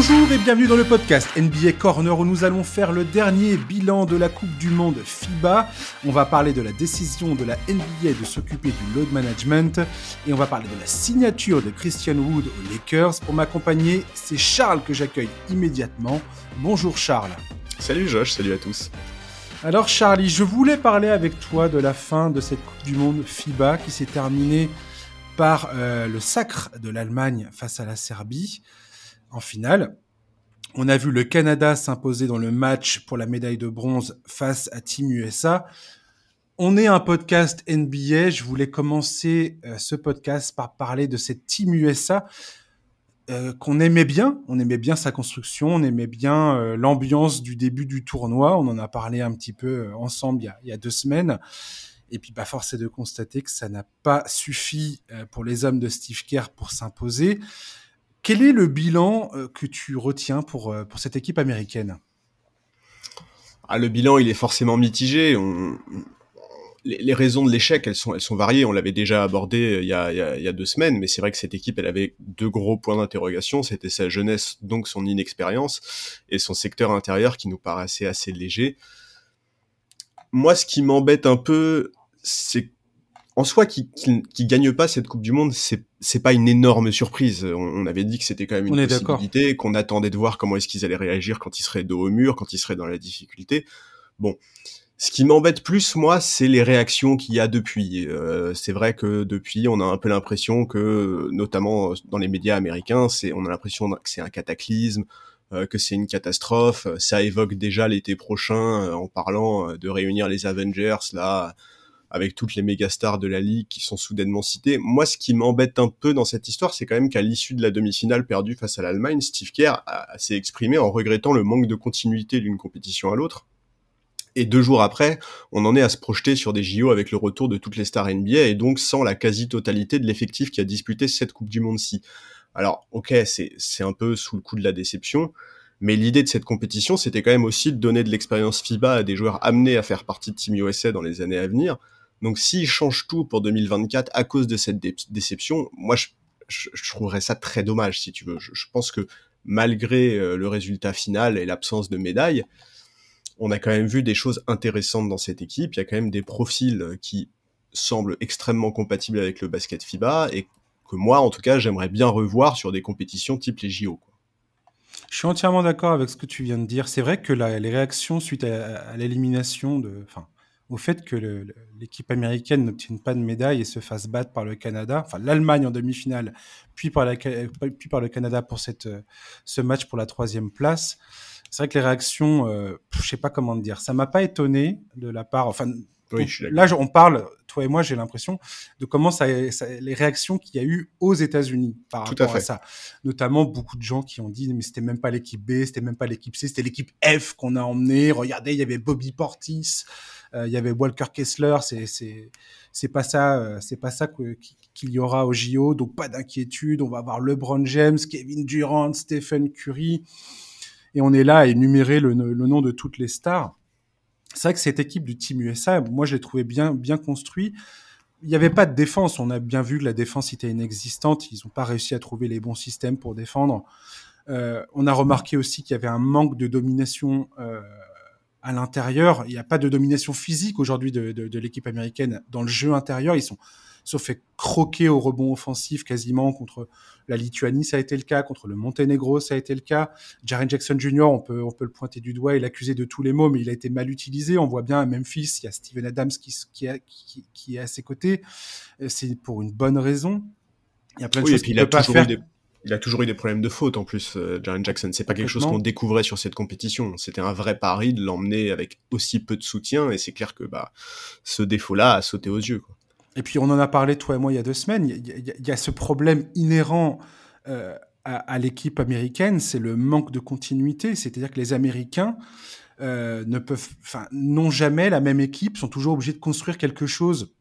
Bonjour et bienvenue dans le podcast NBA Corner où nous allons faire le dernier bilan de la Coupe du Monde FIBA. On va parler de la décision de la NBA de s'occuper du load management et on va parler de la signature de Christian Wood aux Lakers. Pour m'accompagner, c'est Charles que j'accueille immédiatement. Bonjour Charles. Salut Josh, salut à tous. Alors Charlie, je voulais parler avec toi de la fin de cette Coupe du Monde FIBA qui s'est terminée par euh, le sacre de l'Allemagne face à la Serbie en finale. On a vu le Canada s'imposer dans le match pour la médaille de bronze face à Team USA. On est un podcast NBA. Je voulais commencer euh, ce podcast par parler de cette Team USA euh, qu'on aimait bien. On aimait bien sa construction, on aimait bien euh, l'ambiance du début du tournoi. On en a parlé un petit peu ensemble il y a, deux semaines. Et puis, bah, force est de constater que ça n'a pas suffi pour les hommes de Steve Kerr pour s'imposer. Quel est le bilan euh, que tu retiens pour, euh, pour cette équipe américaine? Ah, Le bilan, il est forcément mitigé. Les, raisons de l'échec, elles sont, variées. On l'avait déjà abordé euh, il y, a, il, y a, deux semaines, mais c'est vrai que cette équipe, elle avait deux gros points d'interrogation. C'était sa jeunesse, donc son inexpérience, et son secteur intérieur qui nous paraissait assez léger. Moi, ce qui m'embête un peu, c'est en soi, qui, qui, gagne pas cette Coupe du Monde, c'est c'est pas une énorme surprise. On, avait dit que c'était quand même une possibilité, qu'on attendait de voir comment est-ce qu'ils allaient réagir quand ils seraient dos au mur, quand ils seraient dans la difficulté. Bon, ce qui m'embête plus, moi, c'est les réactions qu'il y a depuis. Euh, c'est vrai que depuis, on a un peu l'impression que, notamment dans les médias américains, c'est on a l'impression que c'est un cataclysme, euh, que c'est une catastrophe. Ça évoque déjà l'été prochain euh, en parlant de réunir les Avengers là avec toutes les méga stars de la ligue qui sont soudainement citées. Moi, ce qui m'embête un peu dans cette histoire, c'est quand même qu'à l'issue de la demi-finale perdue face à l'Allemagne, Steve Kerr s'est exprimé en regrettant le manque de continuité d'une compétition à l'autre. Et deux jours après, on en est à se projeter sur des JO avec le retour de toutes les stars NBA et donc sans la quasi-totalité de l'effectif qui a disputé cette Coupe du Monde-ci. Alors, ok, c'est un peu sous le coup de la déception, mais l'idée de cette compétition, c'était quand même aussi de donner de l'expérience FIBA à des joueurs amenés à faire partie de Team USA dans les années à venir. Donc s'ils changent tout pour 2024 à cause de cette déception, moi je, je, trouverais ça très dommage si tu veux. Je, pense que malgré euh, le résultat final et l'absence de médaille, on a quand même vu des choses intéressantes dans cette équipe. Il y a quand même des profils euh, qui semblent extrêmement compatibles avec le basket FIBA et que moi, en tout cas, j'aimerais bien revoir sur des compétitions type les JO. Je suis entièrement d'accord avec ce que tu viens de dire. C'est vrai que les réactions suite à, l'élimination de, au fait que l'équipe américaine n'obtienne pas de médaille et se fasse battre par le Canada, enfin l'Allemagne en demi-finale, puis par, la, puis par le Canada pour cette, ce match pour la troisième place. C'est vrai que les réactions, euh, je sais pas comment dire, ça m'a pas étonné de la part, enfin là on parle, toi et moi j'ai l'impression de comment ça, les réactions qu'il y a eu aux États-Unis par rapport à, ça, notamment beaucoup de gens qui ont dit mais c'était même pas l'équipe B, c'était même pas l'équipe C, c'était l'équipe F qu'on a emmené. Regardez, il y avait Bobby Portis. Euh, il y avait Walker Kessler, c'est c'est c'est pas ça, euh, c'est pas ça qu'il y aura au JO, donc pas d'inquiétude. On va avoir LeBron James, Kevin Durant, Stephen Curry, et on est là à énumérer le, le nom de toutes les stars. C'est vrai que cette équipe du Team USA, moi je l'ai trouvé bien bien construit il n'y avait pas de défense. On a bien vu que la défense était inexistante. Ils n'ont pas réussi à trouver les bons systèmes pour défendre. Euh, on a remarqué aussi qu'il y avait un manque de domination à l'intérieur. Il n'y a pas de domination physique aujourd'hui de, de, de l'équipe américaine dans le jeu intérieur. Ils sont sauf fait croquer au rebond offensif quasiment contre la Lituanie, ça a été le cas, contre le Monténégro, ça a été le cas. Jaren Jackson Jr., on peut, on peut le pointer du doigt et l'accuser de tous les mots, mais il a été mal utilisé. On voit bien à Memphis, il y a Steven Adams qui, qui, qui, qui est à ses côtés. C'est pour une bonne raison. Il y a plein de choses qu'il ne peut pas faire. Des il a toujours eu des problèmes de faute en plus, euh, Jaren Jackson. C'est pas quelque chose qu'on découvrait sur cette compétition. C'était un vrai pari de l'emmener avec aussi peu de soutien, et c'est clair que bah ce défaut-là a sauté aux yeux. Quoi. Et puis on en a parlé toi et moi il y a deux semaines. Il y, a, ce problème inhérent euh, à, à l'équipe américaine, c'est le manque de continuité. C'est-à-dire que les Américains euh, ne peuvent, enfin, n'ont jamais la même équipe, sont toujours obligés de construire quelque chose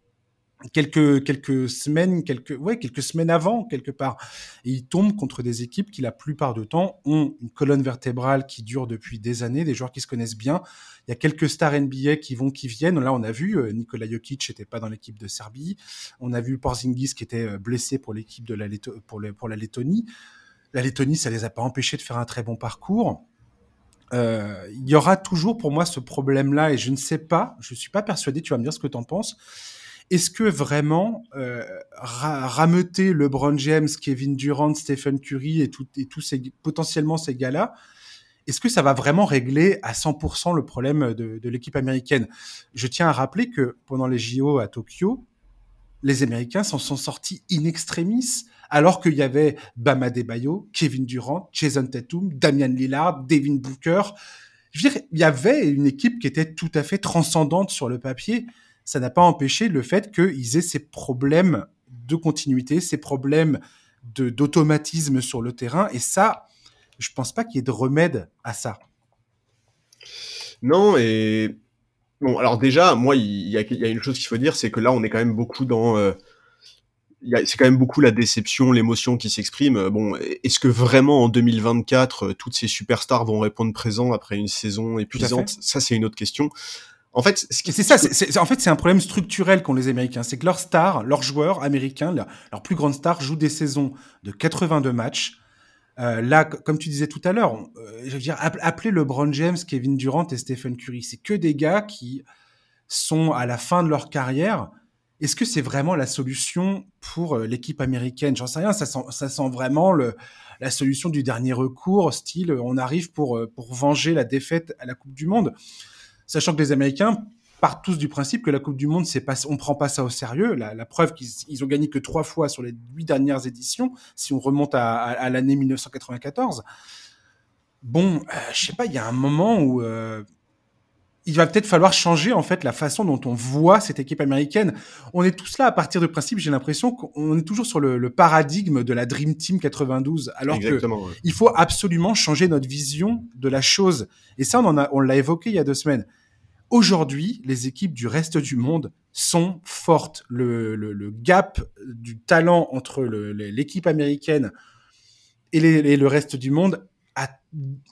quelques quelques semaines, quelques ouais, quelques semaines avant quelque part. Et ils tombent contre des équipes qui la plupart du temps ont une colonne vertébrale qui dure depuis des années, des joueurs qui se connaissent bien. Il y a quelques stars NBA qui vont, qui viennent. Là, on a vu euh, Nikola Jokic n'était pas dans l'équipe de Serbie. On a vu Porzingis qui était euh, blessé pour l'équipe de la pour, le, pour la Lettonie. La Lettonie, ça les a pas empêchés de faire un très bon parcours. Euh, il y aura toujours pour moi ce problème-là et je ne sais pas, je suis pas persuadé, tu vas me dire ce que tu en penses. Est-ce que vraiment euh, ra rameuter LeBron James, Kevin Durant, Stephen Curry et, tout, et tous ces potentiellement ces gars-là, est-ce que ça va vraiment régler à 100% le problème de, de l'équipe américaine? Je tiens à rappeler que pendant les JO à Tokyo, les Américains s'en sont sortis in extremis alors qu'il y avait Bam Adebayo, Kevin Durant, Jason Tatum, Damian Lillard, Devin Booker. Je veux dire, il y avait une équipe qui était tout à fait transcendante sur le papier. Ça n'a pas empêché le fait qu'ils aient ces problèmes de continuité, ces problèmes d'automatisme sur le terrain. Et ça, je pense pas qu'il y ait de remède à ça. Non, et bon, alors déjà, moi, il y, a, y a une chose qu'il faut dire, c'est que là, on est quand même beaucoup dans euh, c'est quand même beaucoup la déception, l'émotion qui s'exprime. Bon, est-ce que vraiment en 2024, euh, toutes ces superstars vont répondre présent après une saison épuisante? Ça, c'est une autre question. En fait, c'est ça. En fait, c'est un problème structurel qu'ont les Américains. C'est que leurs stars, leurs joueurs américains, leurs plus grandes stars jouent des saisons de 82 matchs. Euh, là, comme tu disais tout à l'heure, euh, je veux dire, appelez LeBron James, Kevin Durant et Stephen Curry. C'est que des gars qui sont à la fin de leur carrière est-ce que c'est vraiment la solution pour euh, l'équipe américaine? J'en sais rien, ça sent, ça sent vraiment le, la solution du dernier recours, style on arrive pour, euh, pour venger la défaite à la Coupe du Monde. Sachant que les Américains partent tous du principe que la Coupe du Monde, c'est pas, on prend pas ça au sérieux. La, preuve qu'ils ils ont gagné que trois fois sur les huit dernières éditions, si on remonte à, à, l'année 1994. Bon, euh, je sais pas, il y a un moment où euh, il va peut-être falloir changer en fait la façon dont on voit cette équipe américaine. On est tous là à partir de principe, j'ai l'impression qu'on est toujours sur le, paradigme de la Dream Team 92, alors qu'il il faut absolument changer notre vision de la chose. Et ça, on en a, on l'a évoqué il y a deux semaines. Aujourd'hui, les équipes du reste du monde sont fortes. Le, le, gap du talent entre l'équipe américaine et, et le reste du monde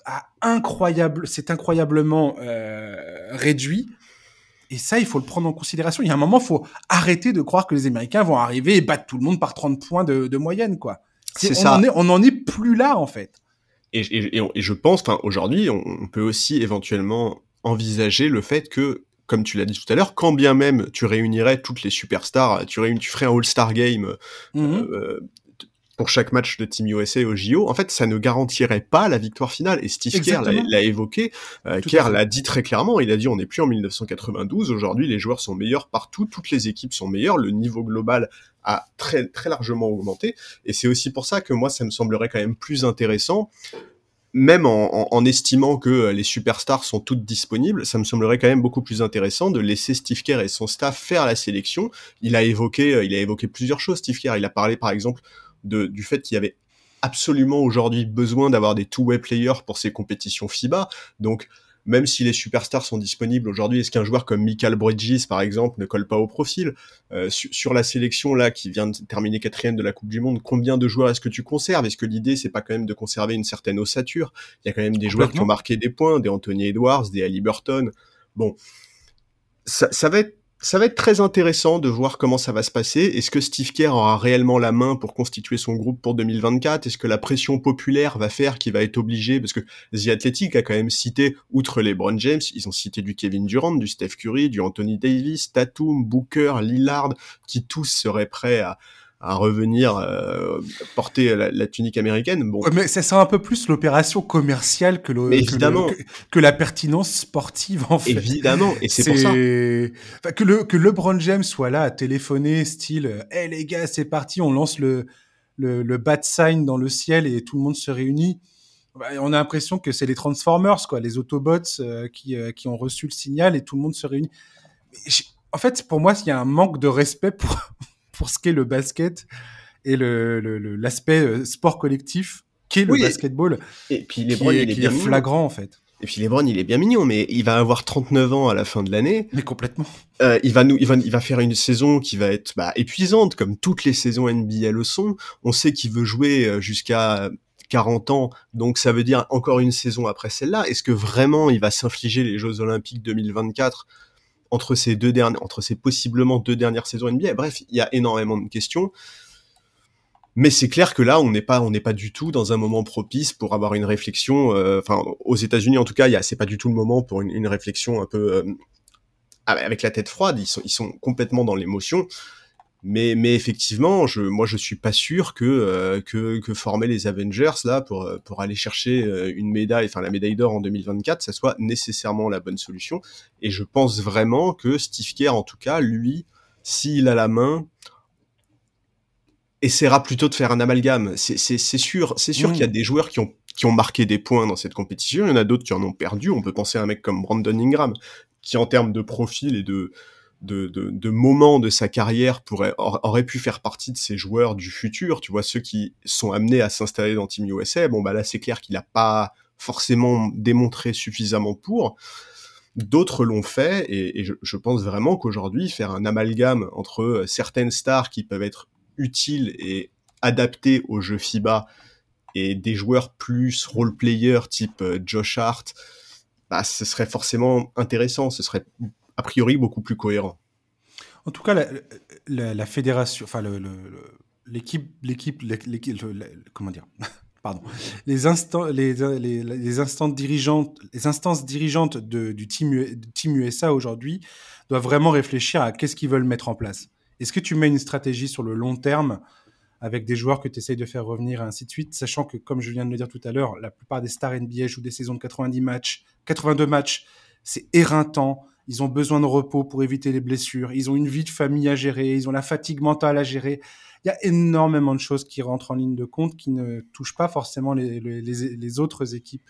a, incroyable, c'est incroyablement euh, réduit. Et ça, il faut le prendre en considération. Il y a un moment, il faut arrêter de croire que les Américains vont arriver et battre tout le monde par 30 points de, moyenne, quoi. C'est ça. on n'en est plus là, en fait. Et, et, je pense, aujourd'hui, on, peut aussi éventuellement envisager le fait que, comme tu l'as dit tout à l'heure, quand bien même tu réunirais toutes les superstars, tu, réunis, tu ferais un All-Star Game mmh euh, pour chaque match de Team USA au JO, en fait, ça ne garantirait pas la victoire finale. Et Steve Kerr l'a évoqué. Euh, Kerr l'a dit très clairement. Il a dit on n'est plus en 1992. Aujourd'hui, les joueurs sont meilleurs partout. Toutes les équipes sont meilleures. Le niveau global a très très largement augmenté. Et c'est aussi pour ça que moi, ça me semblerait quand même plus intéressant. Même en, en, estimant que les superstars sont toutes disponibles, ça me semblerait quand même beaucoup plus intéressant de laisser Steve Kerr et son staff faire la sélection. Il a évoqué, il a évoqué plusieurs choses. Steve Kerr, il a parlé par exemple du fait qu'il y avait absolument aujourd'hui besoin d'avoir des two-way players pour ces compétitions FIBA. Donc, même si les superstars sont disponibles aujourd'hui, est-ce qu'un joueur comme Michael Bridges, par exemple, ne colle pas au profil? Euh, sur, la sélection là qui vient de terminer quatrième de la Coupe du Monde, combien de joueurs est-ce que tu conserves? Est-ce que l'idée c'est pas quand même de conserver une certaine ossature? Il y a quand même des joueurs qui ont marqué des points, des Anthony Edwards, des Ali Burton. Bon, ça, ça va être ça va être très intéressant de voir comment ça va se passer. Est-ce que Steve Kerr aura réellement la main pour constituer son groupe pour 2024 Est-ce que la pression populaire va faire qu'il va être obligé? Parce que The Athletic a quand même cité, outre les LeBron James, ils ont cité du Kevin Durant, du Steph Curry, du Anthony Davis, Tatum, Booker, Lillard, qui tous seraient prêts à, à revenir euh, porter la, tunique américaine. Bon, mais ça sent un peu plus l'opération commerciale que, le, évidemment. Que, la pertinence sportive en fait. Évidemment, et c'est pour ça. Enfin, que le que LeBron James soit là à téléphoner, style, hé les gars, c'est parti, on lance le le, le bat sign dans le ciel et tout le monde se réunit. Bah, on a l'impression que c'est les Transformers, quoi, les Autobots euh, qui, euh, qui ont reçu le signal et tout le monde se réunit. en fait, pour moi, il y a un manque de respect pour pour ce qu'est le basket et le, l'aspect euh, sport collectif qu'est le basketball. Et puis LeBron, il est, bien flagrant en fait. Et puis LeBron, il est bien mignon, mais il va avoir 39 ans à la fin de l'année. Mais complètement. Euh, il va nous, il va, il va faire une saison qui va être bah, épuisante, comme toutes les saisons NBA le sont. On sait qu'il veut jouer euh, jusqu'à 40 ans, donc ça veut dire encore une saison après celle-là. Est-ce que vraiment il va s'infliger les Jeux Olympiques 2024 entre ces deux dernières, entre ces possiblement deux dernières saisons NBA. Bref, il y a énormément de questions. Mais c'est clair que là, on n'est pas, on n'est pas du tout dans un moment propice pour avoir une réflexion. euh, Enfin, aux États-Unis, en tout cas, c'est pas du tout le moment pour une, réflexion un peu euh, avec la tête froide. Ils sont complètement dans l'émotion. Mais, mais effectivement, je, moi, je suis pas sûr que, euh, que, que former les Avengers là pour, pour aller chercher euh, une médaille, enfin la médaille d'or en 2024, ça soit nécessairement la bonne solution. Et je pense vraiment que Steve Kerr, en tout cas, lui, s'il a la main, essaiera plutôt de faire un amalgame. C'est sûr, c'est sûr Mmh. qu'il y a des joueurs qui ont qui ont marqué des points dans cette compétition. Il y en a d'autres qui en ont perdu. On peut penser à un mec comme Brandon Ingram, qui en termes de profil et de de, moments de sa carrière pourrait aurait pu faire partie de ces joueurs du futur. Tu vois ceux qui sont amenés à s'installer dans Team USA. Bon bah là c'est clair qu'il a pas forcément démontré suffisamment pour. D'autres l'ont fait et, je, je pense vraiment qu'aujourd'hui faire un amalgame entre certaines stars qui peuvent être utiles et adaptées au jeu FIBA et des joueurs plus role-player type euh, Josh Hart, bah, ce serait forcément intéressant, ce serait a priori beaucoup plus cohérent. En tout cas, la, fédération, enfin l'équipe, l'équipe, comment dire, pardon, les instances dirigeantes, les instances dirigeantes de, du team, U- du team USA aujourd'hui doivent vraiment réfléchir à qu'est-ce qu'ils veulent mettre en place. Est-ce que tu mets une stratégie sur le long terme avec des joueurs que tu essayes de faire revenir et ainsi de suite, sachant que, comme je viens de le dire tout à l'heure, la plupart des stars NBA jouent des saisons de 90 matchs, 82 matchs, c'est éreintant. Ils ont besoin de repos pour éviter les blessures. Ils ont une vie de famille à gérer. Ils ont la fatigue mentale à gérer. Il y a énormément de choses qui rentrent en ligne de compte qui ne touchent pas forcément les, les, les, les autres équipes.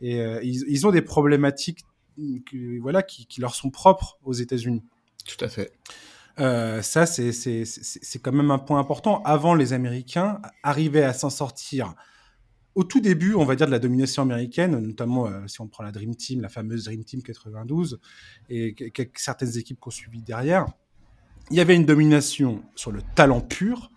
Et euh, ils, ils, ont des problématiques qui, voilà, qui, qui leur sont propres aux États-Unis. Tout à fait. Euh, ça, c'est quand même un point important. Avant, les Américains arrivaient à s'en sortir au tout début, on va dire, de la domination américaine, notamment euh, si on prend la Dream Team, la fameuse Dream Team 92, et certaines équipes qui ont suivi derrière, il y avait une domination sur le talent pur,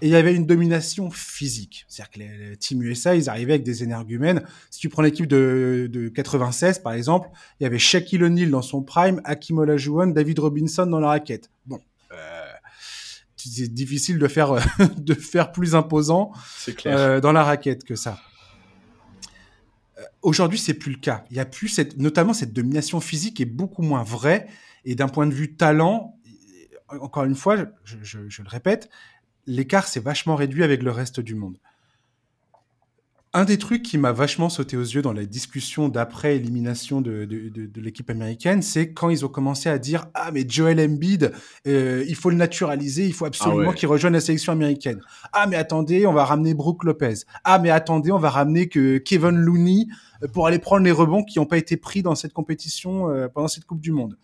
et il y avait une domination physique. C'est-à-dire que les, les Team USA, ils arrivaient avec des énergumènes. Si tu prends l'équipe de, de 96, par exemple, il y avait Shaquille O'Neal dans son prime, Hakim Olajuwon, David Robinson dans la raquette. Bon, euh, c'est difficile de faire, de faire plus imposant euh, dans la raquette que ça. Aujourd'hui, c'est plus le cas. Il y a plus cette, notamment cette domination physique est beaucoup moins vraie. Et d'un point de vue talent, encore une fois, je, je le répète, l'écart s'est vachement réduit avec le reste du monde. Un des trucs qui m'a vachement sauté aux yeux dans la discussion d'après élimination de, de, de, de l'équipe américaine, c'est quand ils ont commencé à dire ah mais Joel Embiid, euh, il faut le naturaliser, il faut absolument ah ouais. qu'il rejoigne la sélection américaine. Ah mais attendez, on va ramener Brooke Lopez. Ah mais attendez, on va ramener que Kevin Looney pour aller prendre les rebonds qui n'ont pas été pris dans cette compétition euh, pendant cette Coupe du Monde.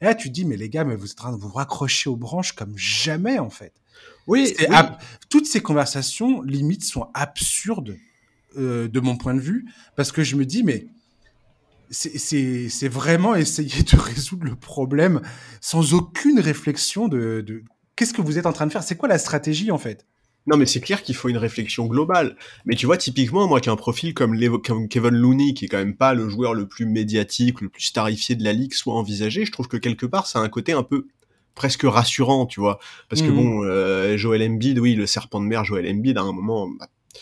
Et là tu te dis mais les gars, mais vous êtes en train de vous raccrocher aux branches comme jamais en fait. Oui, oui. toutes ces conversations limite sont absurdes euh, de mon point de vue, parce que je me dis, mais c'est vraiment essayer de résoudre le problème sans aucune réflexion de, de... qu'est-ce que vous êtes en train de faire, c'est quoi la stratégie en fait? Non, mais c'est clair qu'il faut une réflexion globale. Mais tu vois, typiquement, moi qui ai un profil comme, comme, Kevin Looney, qui est quand même pas le joueur le plus médiatique, le plus starifié de la ligue, soit envisagé, je trouve que quelque part, ça a un côté un peu presque rassurant, tu vois. Parce que Mhm. bon, euh, Joel Embiid, oui, le serpent de mer Joel Embiid, à un moment,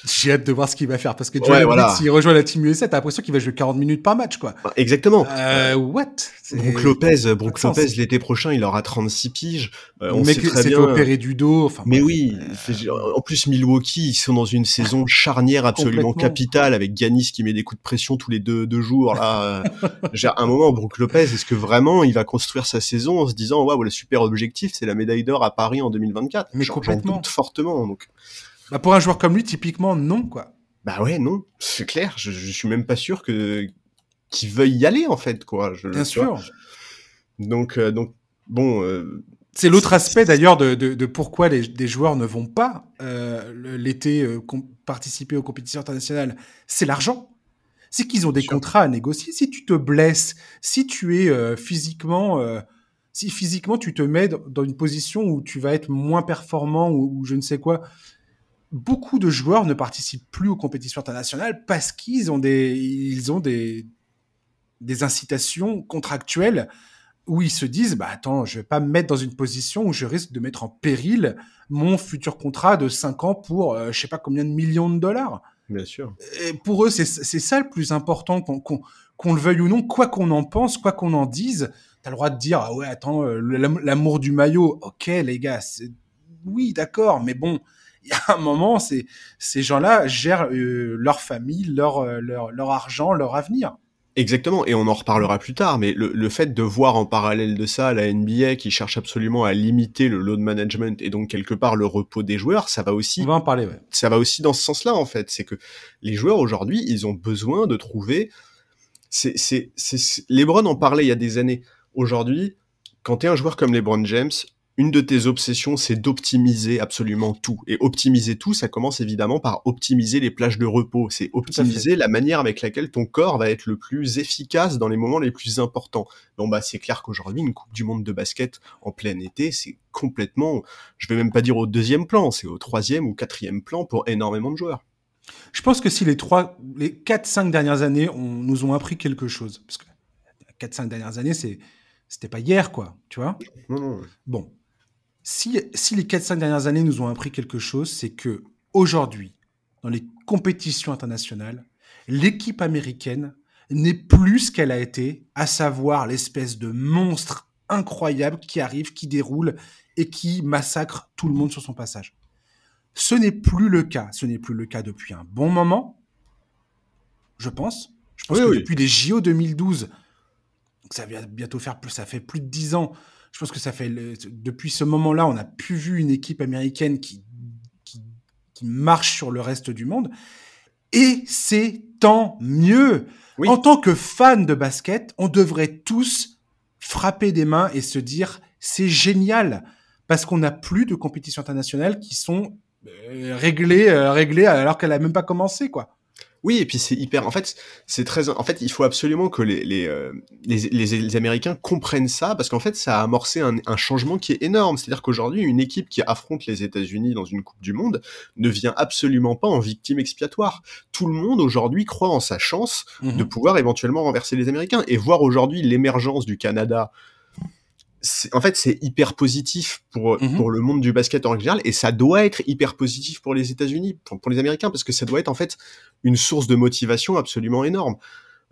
J'ai hâte de voir ce qu'il va faire, parce que Ouais, Joel Embiid, voilà. s'il rejoint la team USA, t'as l'impression qu'il va jouer 40 minutes par match, quoi. bah, exactement. Euh, what? Brook Lopez, pas Brook. Lopez l'été prochain, il aura 36 piges. Euh, on sait très s'est fait bien. opérer du dos, enfin. Mais oui, en plus Milwaukee, ils sont dans une saison charnière absolument capitale avec Giannis qui met des coups de pression tous les deux, deux jours. Là, Euh, j'ai un moment, Brook Lopez, est-ce que vraiment il va construire sa saison en se disant waouh, le super objectif, c'est la médaille d'or à Paris en 2024 Mais j'en complètement. doute fortement. Donc, Bah, pour un joueur comme lui, typiquement, non, quoi. bah ouais, non, c'est clair. Je, je suis même pas sûr que qu'il veuille y aller en fait, quoi. Je, Bien vois. sûr. Donc, euh, donc bon. euh, C'est l'autre aspect d'ailleurs de, de, de pourquoi les, des joueurs ne vont pas euh, l'été participer aux compétitions internationales. C'est l'argent. C'est qu'ils ont des Sûr. contrats à négocier. Si tu te blesses, si tu es physiquement, si physiquement tu te mets dans- dans une position où tu vas être moins performant ou, ou je ne sais quoi, beaucoup de joueurs ne participent plus aux compétitions internationales parce qu'ils ont des, ils ont des, des incitations contractuelles où ils se disent, bah attends, je vais pas me mettre dans une position où je risque de mettre en péril mon futur contrat de 5 ans pour euh, je sais pas combien de millions de dollars. Bien sûr. Et pour eux, c'est ça le plus important, qu'on qu'on le veuille ou non, quoi qu'on en pense, quoi qu'on en dise, tu as le droit de dire, ah ouais, attends, euh, l'amour du maillot, ok les gars, oui, d'accord, mais bon, y a un moment, ces gens-là gèrent euh, leur famille, leur, leur, leur argent, leur avenir. Exactement, et on en reparlera plus tard, mais le, le, fait de voir en parallèle de ça la NBA qui cherche absolument à limiter le load management et donc quelque part le repos des joueurs, ça va aussi. On va en parler, ouais. Ça va aussi dans ce sens-là en fait, c'est que les joueurs aujourd'hui, ils ont besoin de trouver. C'est, c'est, c'est, LeBron en parlait il y a des années. Aujourd'hui, quand tu es un joueur comme LeBron James, une de tes obsessions, c'est d'optimiser absolument tout. Et optimiser tout, ça commence évidemment par optimiser les plages de repos. C'est optimiser la manière avec laquelle ton corps va être le plus efficace dans les moments les plus importants. Bon, bah, c'est clair qu'aujourd'hui, une Coupe du Monde de basket en plein été, c'est complètement, je vais même pas dire au deuxième plan, c'est au troisième ou quatrième plan pour énormément de joueurs. Je pense que si les trois, les quatre, cinq dernières années on, nous ont appris quelque chose, parce que quatre, cinq dernières années, c'est, c'était pas hier, quoi, tu vois? Bon, si, les 4-5 dernières années nous ont appris quelque chose, c'est que aujourd'hui, dans les compétitions internationales, l'équipe américaine n'est plus ce qu'elle a été, à savoir l'espèce de monstre incroyable qui arrive, qui déroule et qui massacre tout le monde sur son passage. Ce n'est plus le cas. Ce n'est plus le cas depuis un bon moment, je pense. Je pense que depuis les JO 2012, ça va bientôt faire plus, ça fait plus de 10 ans je pense que ça fait depuis ce moment-là, on n'a plus vu une équipe américaine qui, qui, marche sur le reste du monde. Et c'est tant mieux. En tant que fan de basket, on devrait tous frapper des mains et se dire c'est génial parce qu'on n'a plus de compétitions internationales qui sont euh, réglées, euh, réglées alors qu'elle a même pas commencé quoi. Oui, et puis c'est hyper. En fait, c'est très. En fait, il faut absolument que les les, euh, les, les, Américains comprennent ça parce qu'en fait, ça a amorcé un, un changement qui est énorme. C'est-à-dire qu'aujourd'hui, une équipe qui affronte les États-Unis dans une Coupe du Monde ne vient absolument pas en victime expiatoire. Tout le monde aujourd'hui croit en sa chance de mhm. pouvoir éventuellement renverser les Américains et voir aujourd'hui l'émergence du Canada en fait, c'est hyper positif pour, mhm. pour le monde du basket en général, et ça doit être hyper positif pour les États-Unis, pour, les Américains, parce que ça doit être en fait une source de motivation absolument énorme.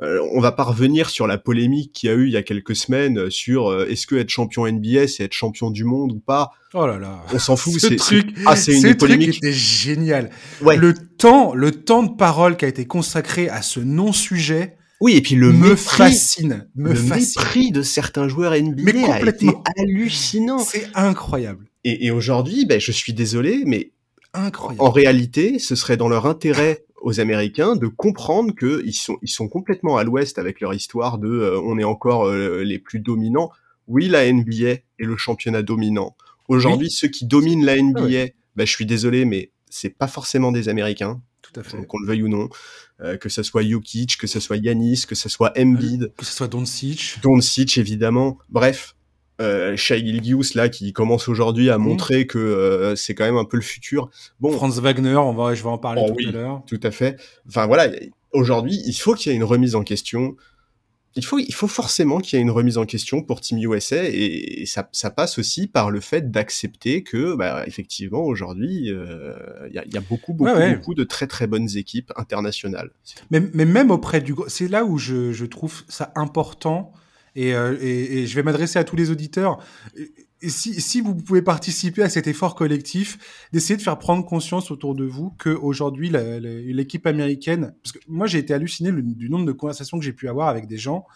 Euh, on va pas revenir sur la polémique qu'il y a eu il y a quelques semaines sur euh, est-ce que être champion NBA c'est être champion du monde ou pas? Oh là là. On s'en fout. Ce truc, ah, c'est une polémique. Était génial. Le temps, le temps de parole qui a été consacré à ce non-sujet oui, et puis le me fascine, me le mépris de certains joueurs NBA mais complètement. a été hallucinant. C'est incroyable. Et, et aujourd'hui, ben, je suis désolé, mais incroyable. En réalité, ce serait dans leur intérêt aux Américains de comprendre que ils sont ils sont complètement à l'ouest avec leur histoire de euh, on est encore euh, les plus dominants. Oui, la NBA est le championnat dominant. Aujourd'hui, ceux qui dominent la NBA, ah ben, je suis désolé, mais c'est pas forcément des Américains. Tout à fait. Qu'on le veuille ou non. Euh, que ce soit Jokic, que ce soit Yanis, que ce soit Embiid. Que ce soit Doncic. Doncic, évidemment. Bref. Euh, Shai Gilgius là qui commence aujourd'hui à mhm. montrer que euh, c'est quand même un peu le futur. Bon, Franz Wagner, on va, je vais en parler oh tout à l'heure. Tout à fait. Enfin voilà, aujourd'hui, il faut qu'il y ait une remise en question il faut, il faut forcément qu'il y ait une remise en question pour Team USA et, ça, ça, passe aussi par le fait d'accepter que, bah, effectivement, aujourd'hui, euh, il y, a, y, a, beaucoup, beaucoup, beaucoup de très très bonnes équipes internationales. Mais, mais même auprès du, c'est là où je, je, trouve ça important et, euh, et, et je vais m'adresser à tous les auditeurs et si, vous pouvez participer à cet effort collectif, d'essayer de faire prendre conscience autour de vous qu'aujourd'hui, l'équipe américaine, parce que moi j'ai été halluciné du nombre de conversations que j'ai pu avoir avec des gens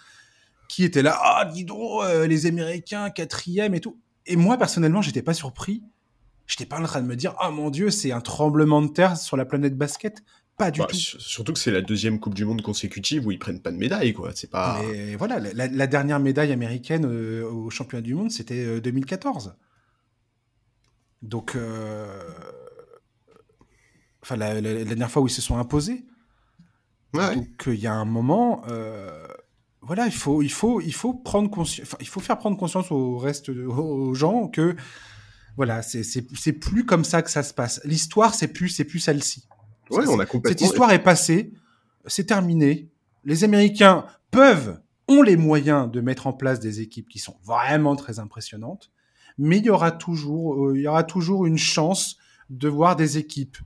qui étaient là, ah dis euh, les Américains, quatrième et tout. Et moi personnellement, j'étais pas surpris. J'étais pas en train de me dire, ah mon dieu, c'est un tremblement de terre sur la planète basket. Pas du bah, tout. Surtout que c'est la deuxième Coupe du Monde consécutive où ils prennent pas de médaille, quoi. C'est pas. Mais voilà, la, dernière médaille américaine euh, au championnat du monde, c'était 2014. Euh, Donc, euh, enfin, la, dernière fois où ils se sont imposés. Ouais. Donc, il y a un moment, voilà, il faut, il faut, il faut prendre conscience. il faut faire prendre conscience au reste, aux gens que, voilà, c'est plus comme ça que ça se passe. L'histoire, c'est plus, c'est plus celle-ci. Ouais, on a complètement... Cette histoire est passée, c'est terminé. Les Américains peuvent, ont les moyens de mettre en place des équipes qui sont vraiment très impressionnantes, mais il y aura toujours, euh, il y aura toujours une chance de voir des équipes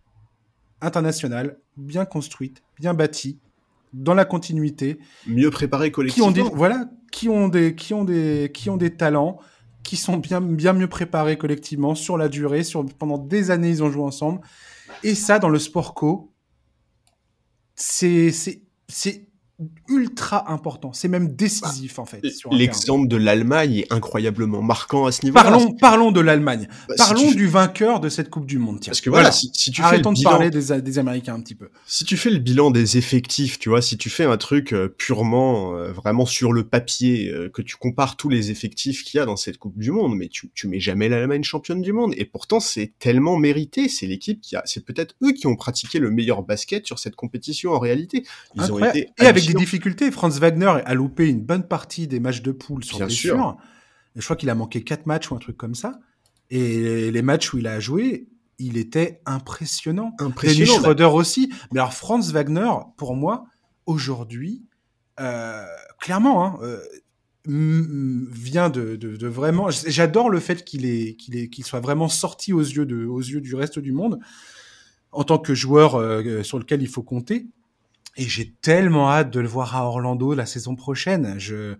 internationales bien construites, bien bâties, dans la continuité, mieux préparées collectivement. Qui ont des, voilà, qui ont des, qui ont des, qui ont des talents, qui sont bien, bien mieux préparés collectivement sur la durée, sur pendant des années ils ont joué ensemble. Et ça, dans le sport co, c'est, c'est, ultra important. C'est même décisif, en fait. L'exemple de l'Allemagne est incroyablement marquant à ce niveau-là. Parlons, parlons de l'Allemagne. Bah, parlons du vainqueur de cette Coupe du Monde. Tiens. Parce que voilà, Si, tu Arrêtons de parler des, des, Américains un petit peu. Si tu fais le bilan des effectifs, tu vois, si tu fais un truc euh, purement, euh, vraiment sur le papier, euh, que tu compares tous les effectifs qu'il y a dans cette Coupe du Monde, mais tu, tu mets jamais l'Allemagne championne du monde. Et pourtant, c'est tellement mérité. C'est l'équipe qui a, c'est peut-être eux qui ont pratiqué le meilleur basket sur cette compétition en réalité. Ils ont été et avec des difficultés. Franz Wagner a loupé une bonne partie des matchs de poule sur Bien blessure. Sûr. Je crois qu'il a manqué quatre matchs ou un truc comme ça. Et les matchs où il a joué, il était impressionnant. Impressionnant. Dennis Schroeder aussi. Mais alors Franz Wagner, pour moi, aujourd'hui, euh, clairement, hein, euh, vient de, de, de vraiment. J'adore le fait qu'il est, qu'il est, qu'il soit vraiment sorti aux yeux de, aux yeux du reste du monde en tant que joueur euh, sur lequel il faut compter. Et j'ai tellement hâte de le voir à Orlando la saison prochaine. Je,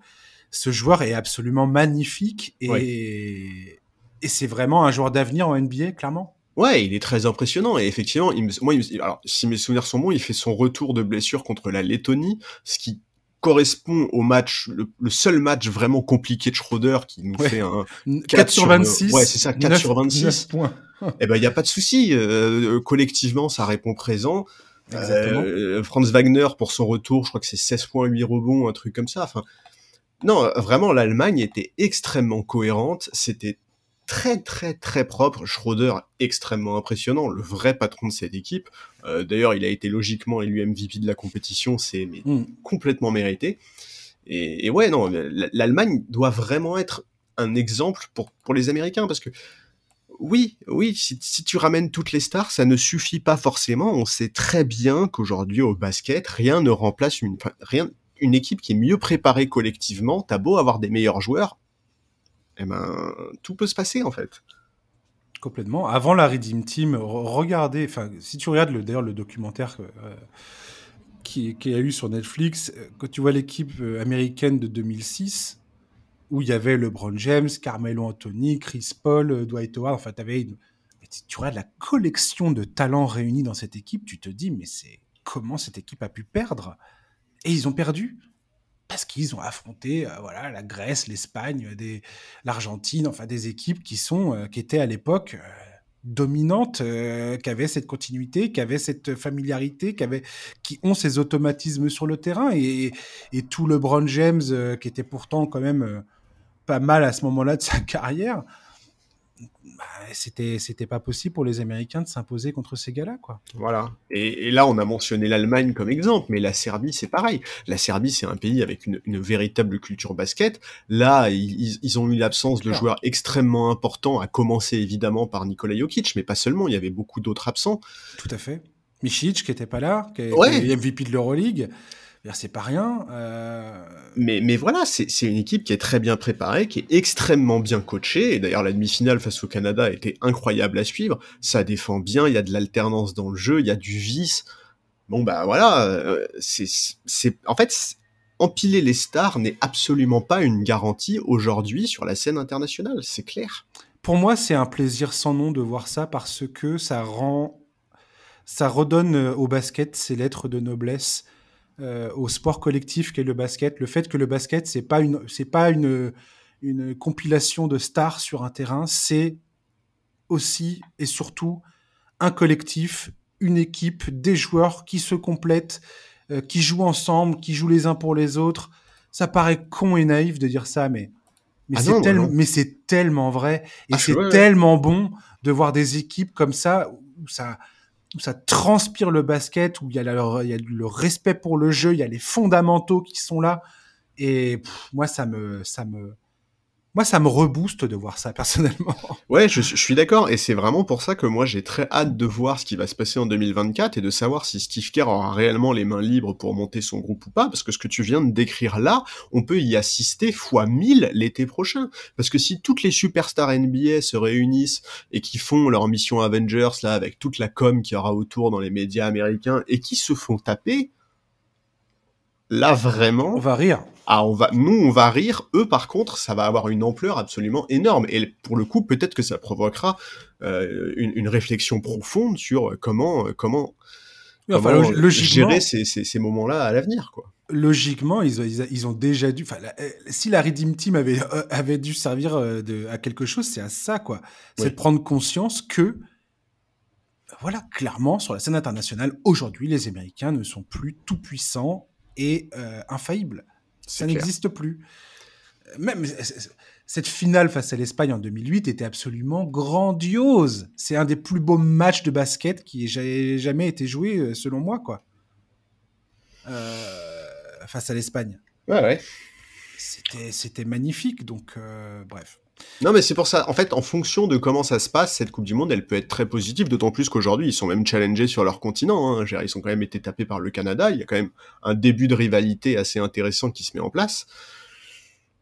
ce joueur est absolument magnifique et, et c'est vraiment un joueur d'avenir en NBA, clairement. Ouais, il est très impressionnant et effectivement, il moi, alors si mes souvenirs sont bons, il fait son retour de blessure contre la Lettonie, ce qui correspond au match, le, seul match vraiment compliqué de Schroeder qui nous fait un 4, sur 26. ouais, c'est ça, 4 sur 26. points. eh ben, il y a pas de souci. Euh, collectivement, ça répond présent. Euh, Franz Wagner pour son retour, je crois que c'est 16 points, 8 rebonds, un truc comme ça. Enfin, non, vraiment, l'Allemagne était extrêmement cohérente. C'était très très très propre. Schroeder extrêmement impressionnant, le vrai patron de cette équipe. Euh, d'ailleurs, il a été logiquement élu MVP de la compétition, c'est mm. complètement mérité. Et, et ouais, non, l'Allemagne doit vraiment être un exemple pour pour les Américains parce que oui, oui, si, tu ramènes toutes les stars, ça ne suffit pas forcément. On sait très bien qu'aujourd'hui au basket, rien ne remplace une, équipe qui est mieux préparée collectivement. T'as beau avoir des meilleurs joueurs, eh ben, tout peut se passer en fait. Complètement. Avant la Redeem Team, regardez, si tu regardes le, d'ailleurs le documentaire euh, qui, qui a eu sur Netflix, euh, quand tu vois l'équipe euh, américaine de 2006, où il y avait LeBron James, Carmelo Anthony, Chris Paul, euh, Dwight Howard. Enfin, tu avais une... tu regardes la collection de talents réunis dans cette équipe, tu te dis, mais c'est comment cette équipe a pu perdre? Et ils ont perdu. Parce qu'ils ont affronté euh, voilà la Grèce, l'Espagne, des l'Argentine, enfin des équipes qui sont euh, qui étaient à l'époque dominantes, qui avaient cette continuité, qui avaient cette familiarité, qui avaient qui ont ces automatismes sur le terrain. Et, et tout LeBron James qui était pourtant quand même pas mal à ce moment-là de sa carrière, bah, c'était c'était pas possible pour les Américains de s'imposer contre ces gars-là, quoi. Voilà. Et, là, on a mentionné l'Allemagne comme exemple, mais la Serbie, c'est pareil. La Serbie, c'est un pays avec une, véritable culture basket. Là, ils, ont eu l'absence de joueurs extrêmement importants, à commencer évidemment par Nikola Jokic, mais pas seulement. Il y avait beaucoup d'autres absents. Tout à fait. Michic qui était pas là, qui est, MVP de l'Euroleague c'est pas rien. Euh. Mais, mais voilà, c'est une équipe qui est très bien préparée, qui est extrêmement bien coachée. Et d'ailleurs, la demi-finale face au Canada a été incroyable à suivre. Ça défend bien, il y a de l'alternance dans le jeu, il y a du vice. Bon, bah voilà, euh, c'est en fait, empiler les stars n'est absolument pas une garantie aujourd'hui sur la scène internationale, c'est clair. Pour moi, c'est un plaisir sans nom de voir ça parce que ça rend, ça redonne au basket ses lettres de noblesse euh, au sport collectif qu'est le basket. Le fait que le basket, c'est pas une, c'est pas une, une compilation de stars sur un terrain, c'est aussi et surtout un collectif, une équipe, des joueurs qui se complètent, euh, qui jouent ensemble, qui jouent les uns pour les autres. Ça paraît con et naïf de dire ça, mais mais ah c'est tellement, mais c'est tellement vrai et ah, c'est tellement bon de voir des équipes comme ça où ça où ça transpire le basket, où il y, a le respect pour le jeu, il y a les fondamentaux qui sont là. Et moi, ça me, ça me, moi, ça me rebooste de voir ça personnellement. Ouais, je, suis d'accord, et c'est vraiment pour ça que moi j'ai très hâte de voir ce qui va se passer en 2024 et de savoir si Steve Kerr aura réellement les mains libres pour monter son groupe ou pas, parce que ce que tu viens de décrire là, on peut y assister fois 1000 l'été prochain. Parce que si toutes les superstars NBA se réunissent et qui font leur mission Avengers là avec toute la com qu'il y aura autour dans les médias américains et qui se font taper, là vraiment, On va rire. ah, on va, nous, on va rire. Eux, par contre, ça va avoir une ampleur absolument énorme. Et pour le coup, peut-être que ça provoquera euh, une, une réflexion profonde sur comment, euh, comment, Enfin, comment log- logiquement, gérer ces, ces, ces moments-là à l'avenir, quoi. logiquement, ils ont, ils, ont déjà dû. Enfin, euh, si la Redeem Team avait, euh, avait dû servir euh, de, à quelque chose, c'est à ça, quoi. C'est Oui. de prendre conscience que, euh, voilà, clairement, sur la scène internationale, aujourd'hui, les Américains ne sont plus tout puissants et euh, infaillibles. C'est Ça n'existe plus. Euh, Même c- cette finale face à l'Espagne en 2008 était absolument grandiose. C'est un des plus beaux matchs de basket qui ait ja- jamais été joué, euh, selon moi, quoi. Euh, face à l'Espagne. Ouais, ouais. C'était, c'était magnifique. Donc, euh, bref. Non, mais c'est pour ça. En fait, en fonction de comment ça se passe, cette Coupe du Monde, elle peut être très positive, d'autant plus qu'aujourd'hui, ils sont même challengés sur leur continent. Hein. Ils ont quand même été tapés par le Canada. Il y a quand même un début de rivalité assez intéressant qui se met en place.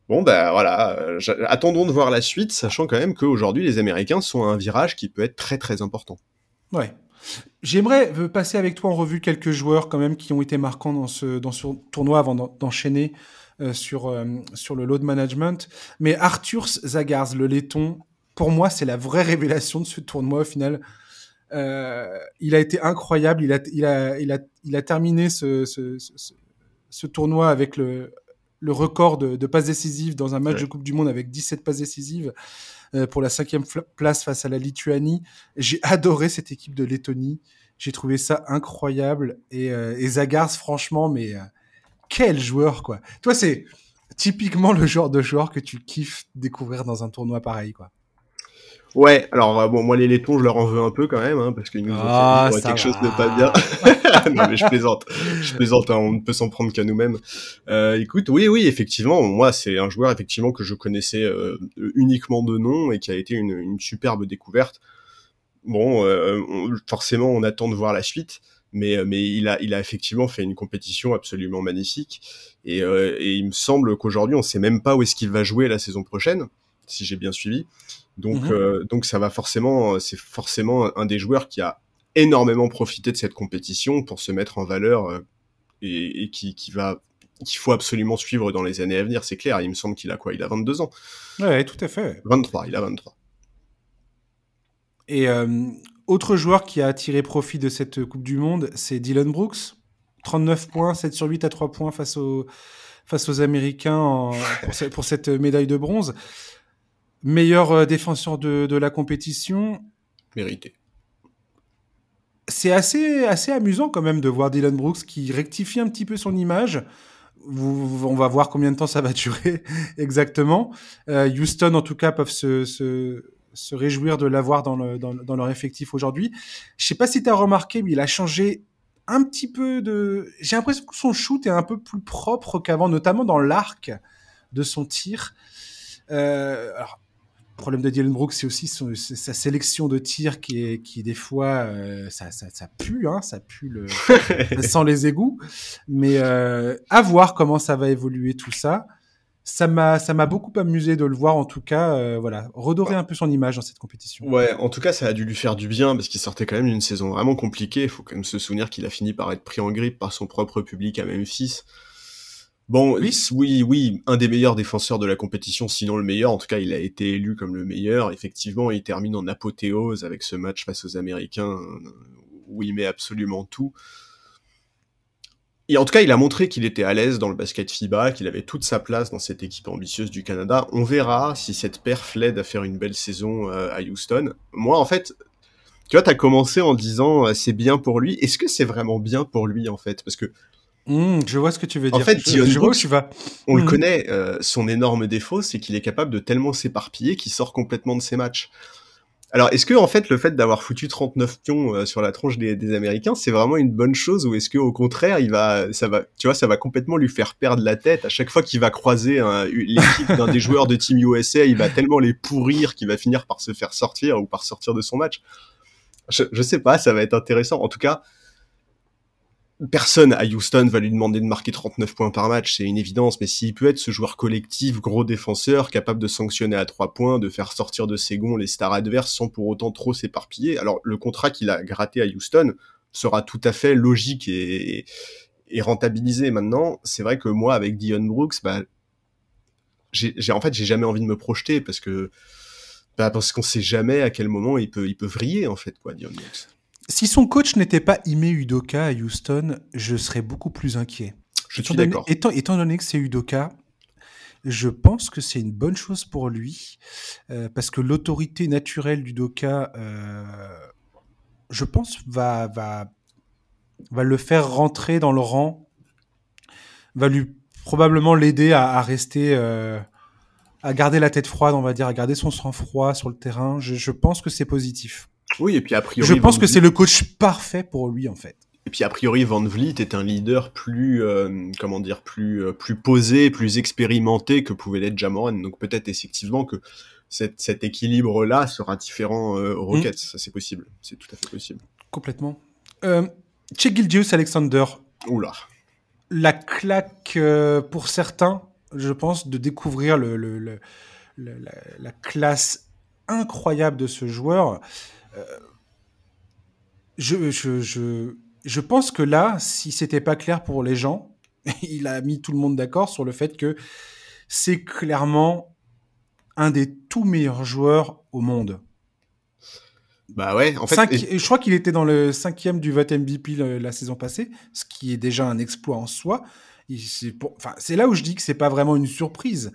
Bon, ben voilà. Attendons de voir la suite, sachant quand même qu'aujourd'hui, les Américains sont à un virage qui peut être très très important. Ouais. J'aimerais euh, passer avec toi en revue quelques joueurs quand même qui ont été marquants dans ce, dans ce tournoi avant d'en- d'enchaîner sur, euh, sur le load management. Mais Arthur Zagars, le laiton, pour moi, c'est la vraie révélation de ce tournoi au final. Euh, il a été incroyable. Il a, il a, il a, il a terminé ce, ce, ce, ce tournoi avec le, le record de, de passes décisives dans un match Ouais. de Coupe du Monde avec 17 passes décisives euh, pour la cinquième place face à la Lituanie. J'ai adoré cette équipe de Lettonie. J'ai trouvé ça incroyable. Et, euh, et Zagars, franchement, mais euh, quel joueur, quoi. Toi, c'est typiquement le genre de joueur que tu kiffes découvrir dans un tournoi pareil, quoi. Ouais, alors bon, moi les Lettons, je leur en veux un peu quand même, hein, parce qu'ils nous ont Ah, fait ça quelque chose de pas bien. non mais je plaisante, je plaisante, hein, on ne peut s'en prendre qu'à nous-mêmes. Euh, écoute, oui, oui, effectivement, moi c'est un joueur effectivement que je connaissais euh, uniquement de nom et qui a été une, une superbe découverte. Bon, euh, on- forcément, on attend de voir la suite, mais euh, mais il a il a effectivement fait une compétition absolument magnifique et, euh, et il me semble qu'aujourd'hui on sait même pas où est-ce qu'il va jouer la saison prochaine, si j'ai bien suivi. Donc Mhm. euh, donc ça va forcément c'est forcément un des joueurs qui a énormément profité de cette compétition pour se mettre en valeur et, et qui qui va qu'il faut absolument suivre dans les années à venir, c'est clair. Il me semble qu'il a quoi? Il a 22 ans. Ouais, tout à fait. 23, il a 23. Et euh, autre joueur qui a tiré profit de cette Coupe du Monde, c'est Dylan Brooks. 39 points, 7 sur 8 à 3 points face aux, face aux Américains en- pour, ce- pour cette médaille de bronze. Meilleur euh, défenseur de, de la compétition. Mérité. C'est assez, assez amusant quand même de voir Dylan Brooks qui rectifie un petit peu son image. Vous- on va voir combien de temps ça va durer exactement. Euh, Houston, en tout cas, peuvent se, se, se réjouir de l'avoir dans, le, dans, dans leur effectif aujourd'hui. Je sais pas si tu as remarqué, mais il a changé un petit peu de... J'ai l'impression que son shoot est un peu plus propre qu'avant, notamment dans l'arc de son tir. Euh, alors, le problème de Dylan Brooks, c'est aussi son- sa sélection de tirs qui est, qui des fois, euh, ça, ça, ça pue, hein, ça pue le, sent les égouts. Mais euh, à voir comment ça va évoluer tout ça. Ça m'a, ça m'a beaucoup amusé de le voir, en tout cas, euh, voilà, redorer un peu son image dans cette compétition. Ouais, en tout cas, ça a dû lui faire du bien parce qu'il sortait quand même d'une saison vraiment compliquée. Il faut quand même se souvenir qu'il a fini par être pris en grippe par son propre public à Memphis. Bon, Oui. oui. oui, oui, un des meilleurs défenseurs de la compétition, sinon le meilleur. En tout cas, il a été élu comme le meilleur. Effectivement, il termine en apothéose avec ce match face aux Américains euh, où il met absolument tout. Et en tout cas, il a montré qu'il était à l'aise dans le basket FIBA, qu'il avait toute sa place dans cette équipe ambitieuse du Canada. On verra si cette perf l'aide à faire une belle saison euh, à Houston. Moi, en fait, tu vois, t'as commencé en disant euh, c'est bien pour lui. Est-ce que c'est vraiment bien pour lui, en fait? Parce que Hum, je vois ce que tu veux En dire. fait, je, Dylan je vois où Brooks- tu vas. on le Mhm. connaît, euh, son énorme défaut, c'est qu'il est capable de tellement s'éparpiller qu'il sort complètement de ses matchs. Alors, est-ce que en fait le fait d'avoir foutu 39 pions euh, sur la tronche des, des Américains, c'est vraiment une bonne chose ou est-ce que au contraire, il va, ça va, tu vois, ça va complètement lui faire perdre la tête à chaque fois qu'il va croiser l'équipe d'un des joueurs de Team USA, il va tellement les pourrir qu'il va finir par se faire sortir ou par sortir de son match. Je, je sais pas, ça va être intéressant. En tout cas, personne à Houston va lui demander de marquer 39 points par match, c'est une évidence, mais s'il peut être ce joueur collectif, gros défenseur, capable de sanctionner à trois points, de faire sortir de ses gonds les stars adverses sans pour autant trop s'éparpiller, alors le contrat qu'il a gratté à Houston sera tout à fait logique et, et rentabilisé maintenant. C'est vrai que moi, avec Dion Brooks, bah, j'ai en fait j'ai jamais envie de me projeter parce que bah, parce qu'on sait jamais à quel moment il peut il peut vriller en fait quoi Dion Brooks. Si son coach n'était pas Ime Udoka à Houston, je serais beaucoup plus inquiet. Je suis d'accord. Étant, étant, donné que c'est Udoka, je pense que c'est une bonne chose pour lui, euh, parce que l'autorité naturelle d'Udoka, euh, je pense, va, va, va le faire rentrer dans le rang, va lui probablement l'aider à, à, rester, euh, à garder la tête froide, on va dire, à garder son sang-froid sur le terrain. Je, je pense que c'est positif. Oui, et puis a priori. Je pense Van que c'est le coach parfait pour lui, en fait. Et puis a priori, Van Vliet est un leader plus, euh, comment dire, plus, euh, plus posé, plus expérimenté que pouvait l'être Jamoran. Donc peut-être effectivement que cet, cet équilibre-là sera différent euh, aux Rockets. Mm. Ça, c'est possible. C'est tout à fait possible. Complètement. Euh, Che Gilgius Alexander. Oula. La claque euh, pour certains, je pense, de découvrir le, le, le, le la, la, classe incroyable de ce joueur. Euh, je, je, je, je, pense que là, si c'était pas clair pour les gens, il a mis tout le monde d'accord sur le fait que c'est clairement un des tout meilleurs joueurs au monde. Bah ouais, en fait. Cinq, et... Je crois qu'il était dans le cinquième du vote MVP la, la, saison passée, ce qui est déjà un exploit en soi. C'est pour... enfin, là où je dis que c'est pas vraiment une surprise.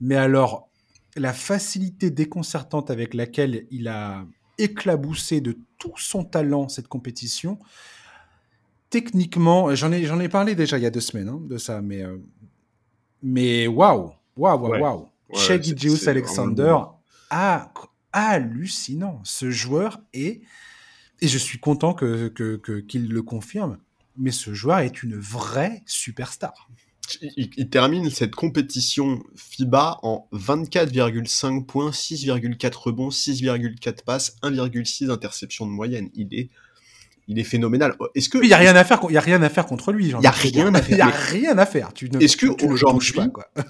Mais alors, la facilité déconcertante avec laquelle il a éclaboussé de tout son talent cette compétition. Techniquement, j'en ai, j'en ai parlé déjà il y a deux semaines hein, de ça, mais, euh, mais waouh, waouh, waouh, waouh. Shaggy Juice Alexander, ah, hallucinant. Ce joueur est, et je suis content que, que, que, qu'il le confirme, mais ce joueur est une vraie superstar. Il, il, termine cette compétition FIBA en 24,5 points, 6,4 rebonds, 6,4 passes, 1,6 interceptions de moyenne. Il est, il est phénoménal. Est-ce que il y a rien à faire, il y a rien à faire contre lui. Il y a rien à faire. Il y a rien à faire. Est-ce que aujourd'hui,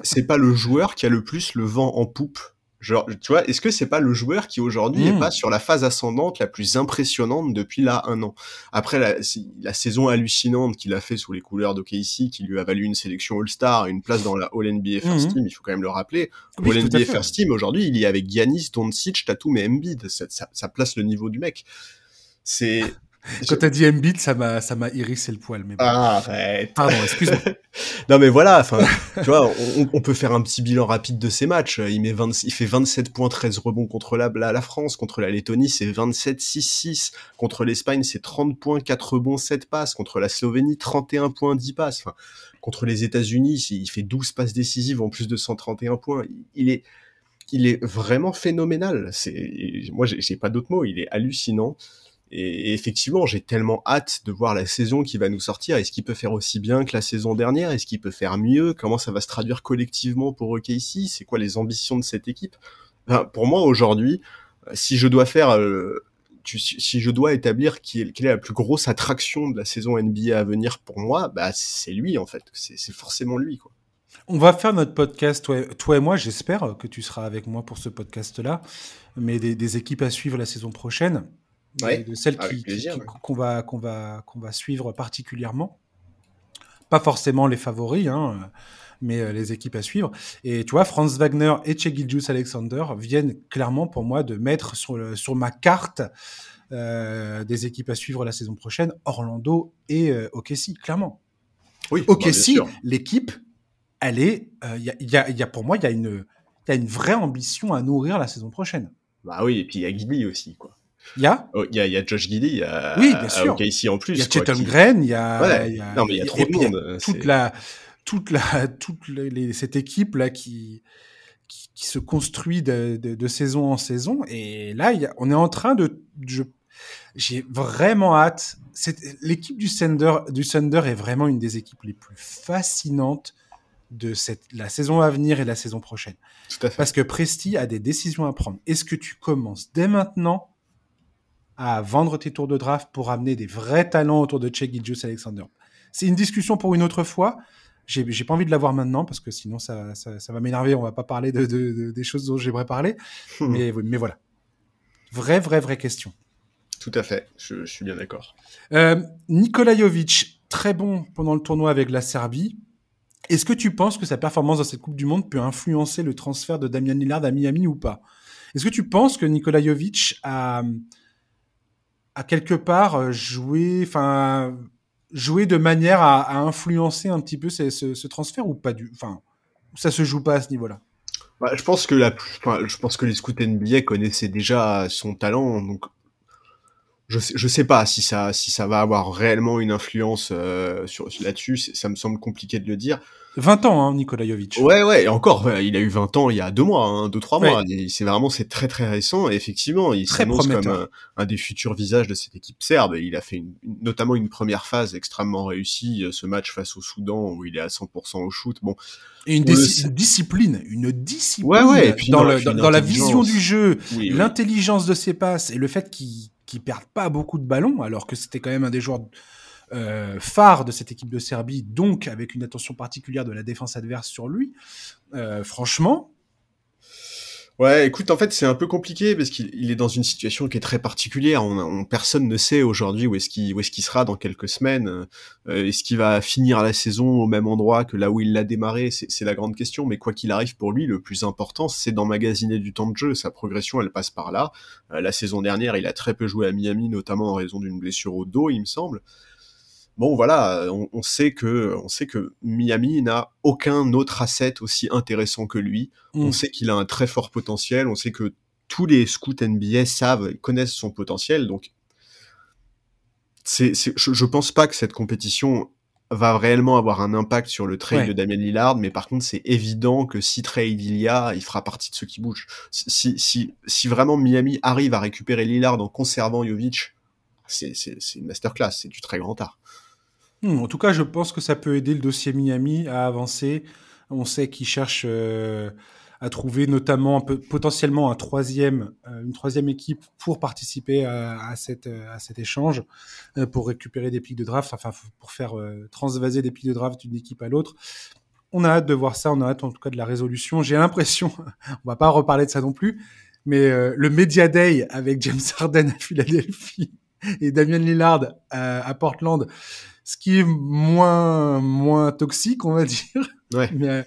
c'est pas le joueur qui a le plus le vent en poupe? Genre, tu vois, est-ce que c'est pas le joueur qui aujourd'hui mmh. est pas sur la phase ascendante la plus impressionnante depuis là un an? Après la, la saison hallucinante qu'il a fait sous les couleurs d'OKC, qui lui a valu une sélection All-Star, une place dans la All-NBA First mmh. Team, il faut quand même le rappeler. Oui, All-NBA First Team, aujourd'hui, il y est avec Giannis, Doncic, Tatum et Embiid. Ça, ça, ça place le niveau du mec. C'est quand t'as dit Embiid, ça m'a, ça m'a hérissé le poil. Mais bon. Ah, arrête. Pardon, excuse-moi. non, mais voilà, enfin, tu vois, on, on, peut faire un petit bilan rapide de ces matchs. Il met 20, il fait 27 points, 13 rebonds contre la, la, la France. Contre la Lettonie, c'est 27, 6, 6. Contre l'Espagne, c'est 30 points, 4 rebonds, 7 passes. Contre la Slovénie, 31 points, 10 passes. Enfin, contre les États-Unis, il fait 12 passes décisives en plus de 131 points. Il est, il est vraiment phénoménal. C'est, moi, j'ai pas d'autres mots. Il est hallucinant. Et, effectivement, j'ai tellement hâte de voir la saison qui va nous sortir. Est-ce qu'il peut faire aussi bien que la saison dernière? Est-ce qu'il peut faire mieux? Comment ça va se traduire collectivement pour OKC C'est quoi les ambitions de cette équipe? Pour moi, aujourd'hui, si je dois faire, euh, si je dois établir est, quelle est la plus grosse attraction de la saison NBA à venir pour moi, bah c'est lui en fait. C'est forcément lui. On va faire notre podcast, toi, et moi. J'espère que tu seras avec moi pour ce podcast-là. Mais des équipes à suivre la saison prochaine ouais, de celles qu'on va qu'on va qu'on va suivre particulièrement. Pas forcément les favoris, hein, mais les équipes à suivre. Et tu vois, Franz Wagner et Chegildius Alexander viennent clairement pour moi de mettre sur le, sur ma carte euh, des équipes à suivre la saison prochaine, Orlando et euh, OKC, clairement. Oui, OKC, bah, l'équipe, elle est, il euh, y, a, y, a, y a pour moi, il y a une, il y a une vraie ambition à nourrir la saison prochaine. Bah oui, et puis il y a aussi, quoi. Il y a? Oh, Il y, y a Josh Giddy, il y a, oui, bien sûr. ici en plus. Il y a Chetan Green, il y a, ouais. y a, non, mais il y a trop de monde. Toute la, toute la, toute les, cette équipe là qui, qui, se construit de, de, de, saison en saison. Et là, y a, on est en train de, j'ai vraiment hâte. L'équipe du Thunder, du Thunder est vraiment une des équipes les plus fascinantes de cette, la saison à venir et la saison prochaine. Tout à fait. Parce que Presti a des décisions à prendre. Est-ce que tu commences dès maintenant à vendre tes tours de draft pour amener des vrais talents autour de Che Gilgeous Alexander C'est une discussion pour une autre fois. J'ai pas envie de l'avoir maintenant parce que sinon ça, ça, ça va m'énerver. On va pas parler de, de, de, des choses dont j'aimerais parler. mais, mais voilà. Vraie, vraie, vraie question. Tout à fait. Je, je suis bien d'accord. Euh, Nikola Jovic, très bon pendant le tournoi avec la Serbie. Est-ce que tu penses que sa performance dans cette Coupe du Monde peut influencer le transfert de Damian Lillard à Miami ou pas? Est-ce que tu penses que Nikola Jovic a, a quelque part joué, enfin, joué de manière à, à, influencer un petit peu ce, ce, ce transfert ou pas du, enfin, ça se joue pas à ce niveau-là? Bah, Je pense que la, je pense que les scouts NBA connaissaient déjà son talent, donc je sais, je sais pas si ça, si ça va avoir réellement une influence euh, sur, là-dessus. Ça me semble compliqué de le dire. 20 ans, hein, Nikola Jovic. Ouais, ouais, et encore, il a eu 20 ans il y a deux mois, hein, deux, trois mois. Ouais. C'est vraiment, c'est très, très récent. Et effectivement, il s'annonce comme un, un, des futurs visages de cette équipe serbe. Il a fait une, notamment une première phase extrêmement réussie, euh, ce match face au Soudan où il est à 100% au shoot. Bon. Et une, une, discipline, une discipline. Ouais, ouais, et puis dans, le, dans, dans la vision du jeu, oui, l'intelligence oui. de ses passes et le fait qu'il qui perdent pas beaucoup de ballons, alors que c'était quand même un des joueurs euh, phares de cette équipe de Serbie, donc avec une attention particulière de la défense adverse sur lui. Euh, franchement. Ouais, écoute, en fait, c'est un peu compliqué parce qu'il est dans une situation qui est très particulière. On, on personne ne sait aujourd'hui où est-ce qu'il est-ce qu'il sera dans quelques semaines. Euh, est-ce qu'il va finir la saison au même endroit que là où il l'a démarré? C'est la grande question. Mais quoi qu'il arrive pour lui, le plus important, c'est d'emmagasiner du temps de jeu. Sa progression, elle passe par là. La saison dernière, il a très peu joué à Miami, notamment en raison d'une blessure au dos, il me semble bon voilà, on, on, sait que on sait que Miami n'a aucun autre asset aussi intéressant que lui. Mm. On sait qu'il a un très fort potentiel. On sait que tous les scouts NBA savent, connaissent son potentiel. Donc, c'est, je, je pense pas que cette compétition va réellement avoir un impact sur le trade ouais. de Damien Lillard, mais par contre, c'est évident que si trade il y a, il fera partie de ceux qui bougent. Si, si, si vraiment Miami arrive à récupérer Lillard en conservant Jovic, c'est une masterclass, c'est du très grand art. Hmm, en tout cas, je pense que ça peut aider le dossier Miami à avancer. On sait qu'ils cherchent euh, à trouver notamment potentiellement un troisième, euh, une troisième équipe pour participer à, cet échange, euh, pour récupérer des pics de draft, enfin pour faire transvaser des pics de draft d'une équipe à l'autre. On a hâte de voir ça, on a hâte en tout cas de la résolution. J'ai l'impression, on va pas reparler de ça non plus, mais le Media Day avec James Harden à Philadelphie et Damien Lillard à Portland, ce qui est moins moins toxique, on va dire. Ouais. Mais euh,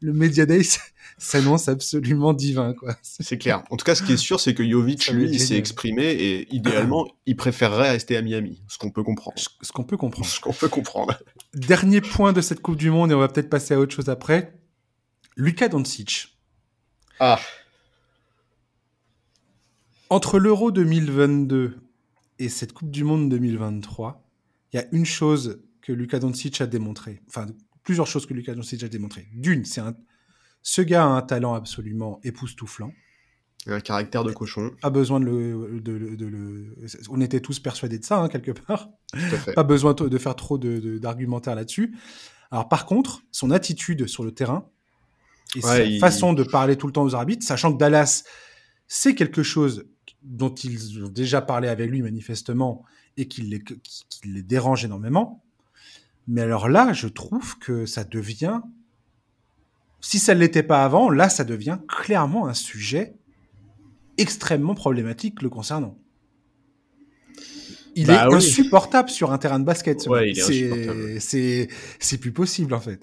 le Media Day s'annonce absolument divin, quoi. C'est clair. En tout cas, ce qui est sûr, c'est que Jovic, lui, il s'est exprimé et idéalement, il préférerait rester à Miami. Ce qu'on peut comprendre. Ce qu'on peut comprendre. Ce qu'on peut comprendre. Dernier point de cette Coupe du Monde et on va peut-être passer à autre chose après. Luka Doncic. Ah. Entre l'Euro 2022 et cette Coupe du Monde 2023, il y a une chose que Luka Doncic a démontré, enfin plusieurs choses que Luka Doncic a démontré. D'une, c'est un, ce gars a un talent absolument époustouflant. Un caractère de cochon. Pas besoin de le, de, de, de le... On était tous persuadés de ça, hein, quelque part. Pas besoin de faire trop d'argumentaire là-dessus. Alors par contre, son attitude sur le terrain et ouais, sa il... façon de parler tout le temps aux arbitres, sachant que Dallas, c'est quelque chose dont ils ont déjà parlé avec lui manifestement et qui les, qui les dérange énormément. Mais alors là, je trouve que ça devient, si ça ne l'était pas avant, là, ça devient clairement un sujet extrêmement problématique le concernant. Il bah, est oui. insupportable sur un terrain de basket. Ouais, c'est c'est plus possible en fait.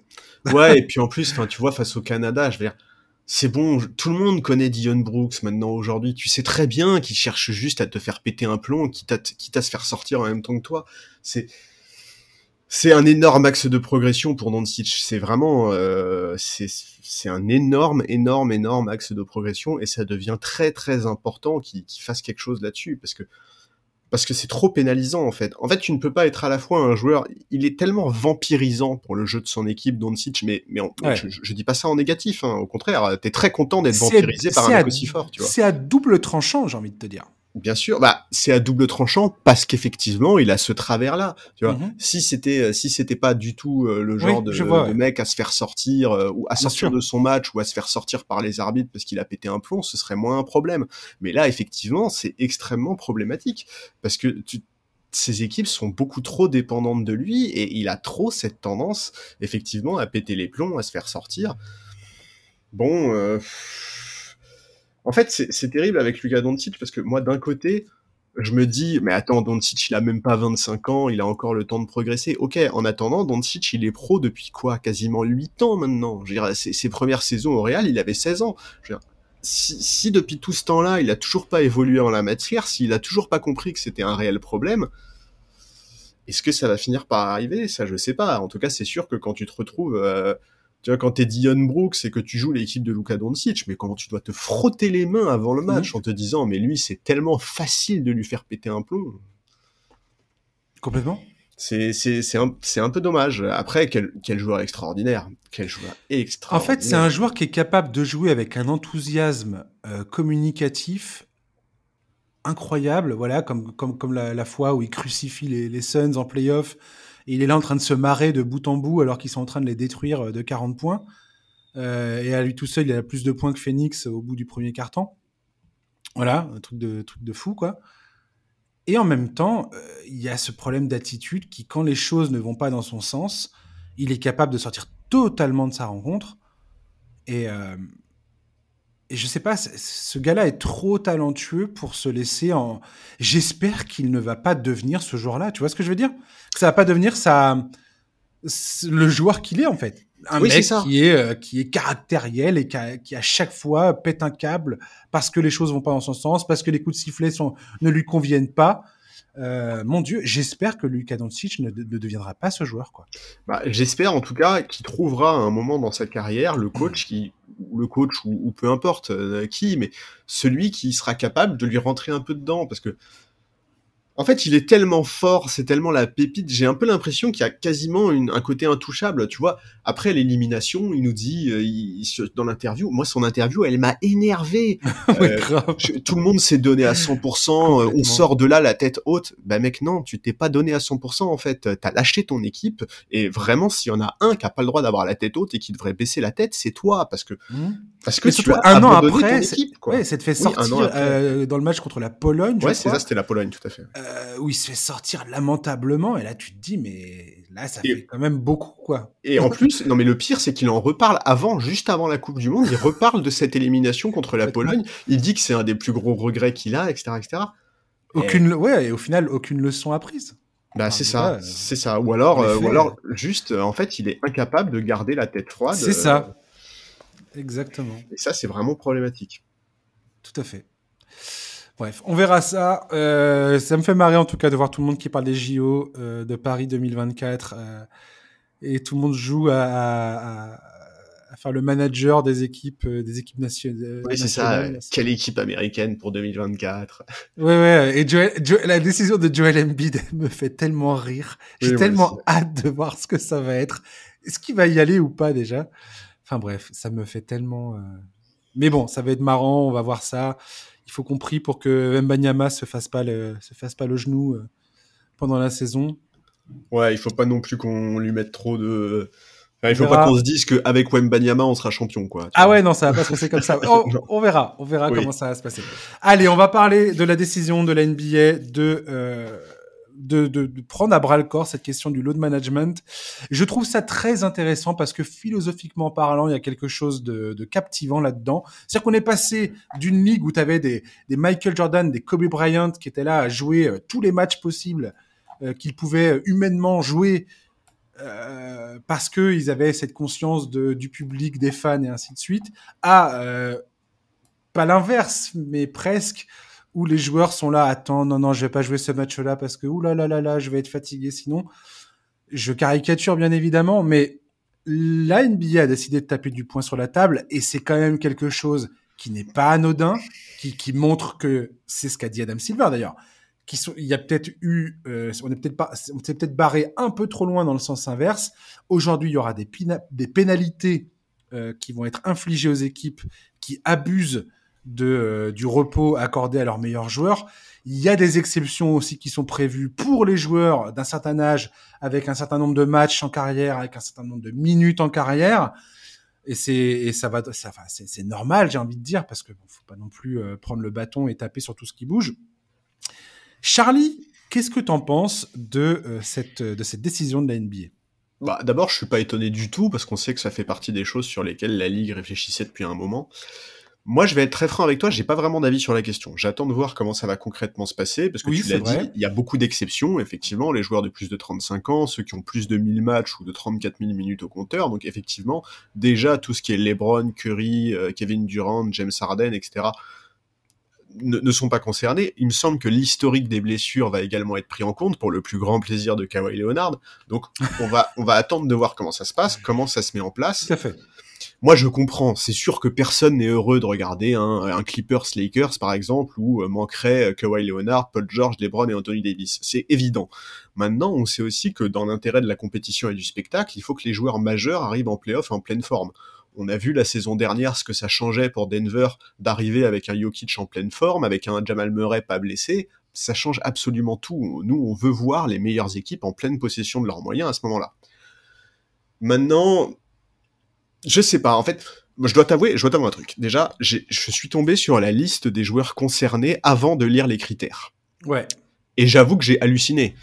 Ouais, et puis en plus, tu vois, face au Canada, je veux dire, c'est bon, tout le monde connaît Dion Brooks maintenant aujourd'hui. Tu sais très bien qu'il cherche juste à te faire péter un plomb, quitte à, quitte à se faire sortir en même temps que toi. C'est c'est un énorme axe de progression pour Doncic. C'est vraiment euh, c'est un énorme, énorme, énorme axe de progression et ça devient très très important qu'il qu fasse quelque chose là-dessus parce que parce que c'est trop pénalisant en fait. En fait, tu ne peux pas être à la fois un joueur, il est tellement vampirisant pour le jeu de son équipe, Doncic, mais mais je, je, dis pas ça en négatif, hein. au contraire, t'es très content d'être vampirisé par un mec aussi fort, tu vois. C'est à double tranchant, j'ai envie de te dire. Bien sûr, bah c'est à double tranchant parce qu'effectivement il a ce travers là. Tu vois, mm-hmm. si c'était euh, si c'était pas du tout euh, le genre de, mec à se faire sortir euh, ou à sortir de son match ou à se faire sortir par les arbitres parce qu'il a pété un plomb, ce serait moins un problème. Mais là effectivement c'est extrêmement problématique parce que tu, ces équipes sont beaucoup trop dépendantes de lui et il a trop cette tendance effectivement à péter les plombs, à se faire sortir. Bon. Euh en fait, c'est terrible avec Luka Doncic parce que moi, d'un côté, je me dis, mais attends, Doncic, il a même pas 25 ans, il a encore le temps de progresser. Ok, en attendant, Doncic, il est pro depuis quoi? Quasiment 8 ans maintenant. Je veux dire, ses, premières saisons au Real, il avait 16 ans. Je veux dire, si, si, depuis tout ce temps-là, il a toujours pas évolué en la matière, s'il a toujours pas compris que c'était un réel problème, est-ce que ça va finir par arriver? Ça, je sais pas. En tout cas, c'est sûr que quand tu te retrouves euh, tu vois, quand t'es Dion Brooks et que tu joues l'équipe de Luka Doncic, mais comment tu dois te frotter les mains avant le match mhm. en te disant, mais lui, c'est tellement facile de lui faire péter un plomb. Complètement. C'est, c'est, c'est, un, c'est un peu dommage. Après, quel, quel joueur extraordinaire. Quel joueur extraordinaire. En fait, c'est un joueur qui est capable de jouer avec un enthousiasme euh, communicatif incroyable, voilà, comme, comme, comme la, fois où il crucifie les, les Suns en playoff il est là en train de se marrer de bout en bout alors qu'ils sont en train de les détruire euh, de 40 points. Euh, et à lui tout seul, il a plus de points que Phoenix au bout du premier carton. Voilà, un truc de, truc de fou, quoi. Et en même temps, euh, il y a ce problème d'attitude qui, quand les choses ne vont pas dans son sens, il est capable de sortir totalement de sa rencontre. Et, et je sais pas, ce gars-là est trop talentueux pour se laisser en. J'espère qu'il ne va pas devenir ce joueur-là. Tu vois ce que je veux dire? Que ça va pas devenir ça le joueur qu'il est en fait. Un mec qui est euh, qui est caractériel et qui, à chaque fois pète un câble parce que les choses vont pas dans son sens, parce que les coups de sifflet sont ne lui conviennent pas. Euh, mon Dieu, j'espère que Luka Doncic ne, ne, deviendra pas ce joueur. quoi. Bah, j'espère en tout cas qu'il trouvera un moment dans sa carrière le coach qui, le coach ou, peu importe euh, qui, mais celui qui sera capable de lui rentrer un peu dedans, parce que en fait, il est tellement fort, c'est tellement la pépite. J'ai un peu l'impression qu'il y a quasiment un côté intouchable. Tu vois, après l'élimination, il nous dit euh, dans l'interview, moi son interview, elle m'a énervé. Euh, tout le monde s'est donné à 100%. Euh, on sort de là la tête haute. Bah mec, non, tu t'es pas donné à 100% en fait. T'as lâché ton équipe. Et vraiment, s'il y en a un qui a pas le droit d'avoir la tête haute et qui devrait baisser la tête, c'est toi, parce que mmh. parce que tu as un an après, ton équipe. Quoi. Ouais, ça te fait sortir dans le match contre la Pologne. Ouais, c'est ça, c'était la Pologne, tout à fait. Euh, où il se fait sortir lamentablement, et là tu te dis, mais là ça fait quand même beaucoup, quoi. Et en plus, non mais le pire, c'est qu'il en reparle avant, juste avant la Coupe du Monde, il reparle de cette élimination contre la Pologne, il dit que c'est un des plus gros regrets qu'il a, etc., etc. Aucune, et... ouais, et au final, aucune leçon apprise. Bah c'est ça, c'est ça. Ou alors, euh, ou alors juste, euh, en fait, il est incapable de garder la tête froide. C'est ça. Exactement. Et ça, c'est vraiment problématique. Tout à fait. Bref, on verra ça. Euh, ça me fait marrer en tout cas de voir tout le monde qui parle des JO euh, de Paris 2024 euh, et tout le monde joue à, à, à, faire le manager des équipes, euh, des équipes nationales. Oui, c'est ça. Quelle équipe américaine pour 2024 Ouais, ouais. Et Joel, la décision de Joel Embiid me fait tellement rire. J'ai tellement hâte de voir ce que ça va être. Est-ce qu'il va y aller ou pas déjà? Enfin bref, ça me fait tellement. Mais bon, ça va être marrant. On va voir ça il faut qu'on prie pour que Mbanyama se fasse pas le, se fasse pas le genou euh, pendant la saison. Ouais, il faut pas non plus qu'on lui mette trop de. Enfin, il faut pas qu'on se dise qu'avec Wembanyama, on sera champion, quoi. Ah ouais, non, ça va pas se passer comme ça. Oh, on verra, on verra comment ça va se passer. Allez, on va parler de la décision de la NBA de euh, de, de, de, prendre à bras le corps cette question du load management. Je trouve ça très intéressant parce que philosophiquement parlant, il y a quelque chose de, de captivant là-dedans. C'est-à-dire qu'on est passé d'une ligue où tu avais des, des, Michael Jordan, des Kobe Bryant qui étaient là à jouer euh, tous les matchs possibles euh, qu'ils pouvaient humainement jouer euh, parce qu'ils avaient cette conscience de, du public, des fans et ainsi de suite, à euh, pas l'inverse, mais presque où les joueurs sont là, attends, non, non, je vais pas jouer ce match-là parce que, oulala, là, là, là, je vais être fatigué sinon. Je caricature bien évidemment, mais la NBA a décidé de taper du poing sur la table et c'est quand même quelque chose qui n'est pas anodin, qui, qui montre que c'est ce qu'a dit Adam Silver d'ailleurs, qui sont, il y a peut-être eu, euh, on est peut-être pas, on s'est peut-être barré un peu trop loin dans le sens inverse. Aujourd'hui, il y aura des, des pénalités euh, qui vont être infligées aux équipes qui abusent de, euh, du repos accordé à leurs meilleurs joueurs. Il y a des exceptions aussi qui sont prévues pour les joueurs d'un certain âge, avec un certain nombre de matchs en carrière, avec un certain nombre de minutes en carrière. Et c'est ça va, ça, c'est normal, j'ai envie de dire, parce que bon, faut pas non plus prendre le bâton et taper sur tout ce qui bouge. Charlie, qu'est-ce que tu en penses de, euh, cette, euh, de cette décision de la NBA bah, D'abord, je suis pas étonné du tout, parce qu'on sait que ça fait partie des choses sur lesquelles la Ligue réfléchissait depuis un moment. Moi, je vais être très franc avec toi, j'ai pas vraiment d'avis sur la question. J'attends de voir comment ça va concrètement se passer, parce que tu l'as dit, il y a beaucoup d'exceptions, effectivement, les joueurs de plus de 35 ans, ceux qui ont plus de 1000 matchs ou de 34 000 minutes au compteur, donc effectivement, déjà, tout ce qui est LeBron, Curry, euh, Kevin Durant, James Harden, etc., ne, sont pas concernés. Il me semble que l'historique des blessures va également être pris en compte pour le plus grand plaisir de Kawhi Leonard. Donc, on va, on va attendre de voir comment ça se passe, comment ça se met en place. Tout à fait. Moi, je comprends. C'est sûr que personne n'est heureux de regarder un, Clippers Lakers, par exemple, où euh, manquerait euh, Kawhi Leonard, Paul George, LeBron et Anthony Davis. C'est évident. Maintenant, on sait aussi que dans l'intérêt de la compétition et du spectacle, il faut que les joueurs majeurs arrivent en playoff en pleine forme. On a vu la saison dernière ce que ça changeait pour Denver d'arriver avec un Jokic en pleine forme, avec un Jamal Murray pas blessé. Ça change absolument tout. Nous, on veut voir les meilleures équipes en pleine possession de leurs moyens à ce moment-là. Maintenant, je sais pas. En fait, je dois t'avouer, je dois t'avouer un truc. Déjà, je suis tombé sur la liste des joueurs concernés avant de lire les critères. Ouais. Et j'avoue que j'ai halluciné.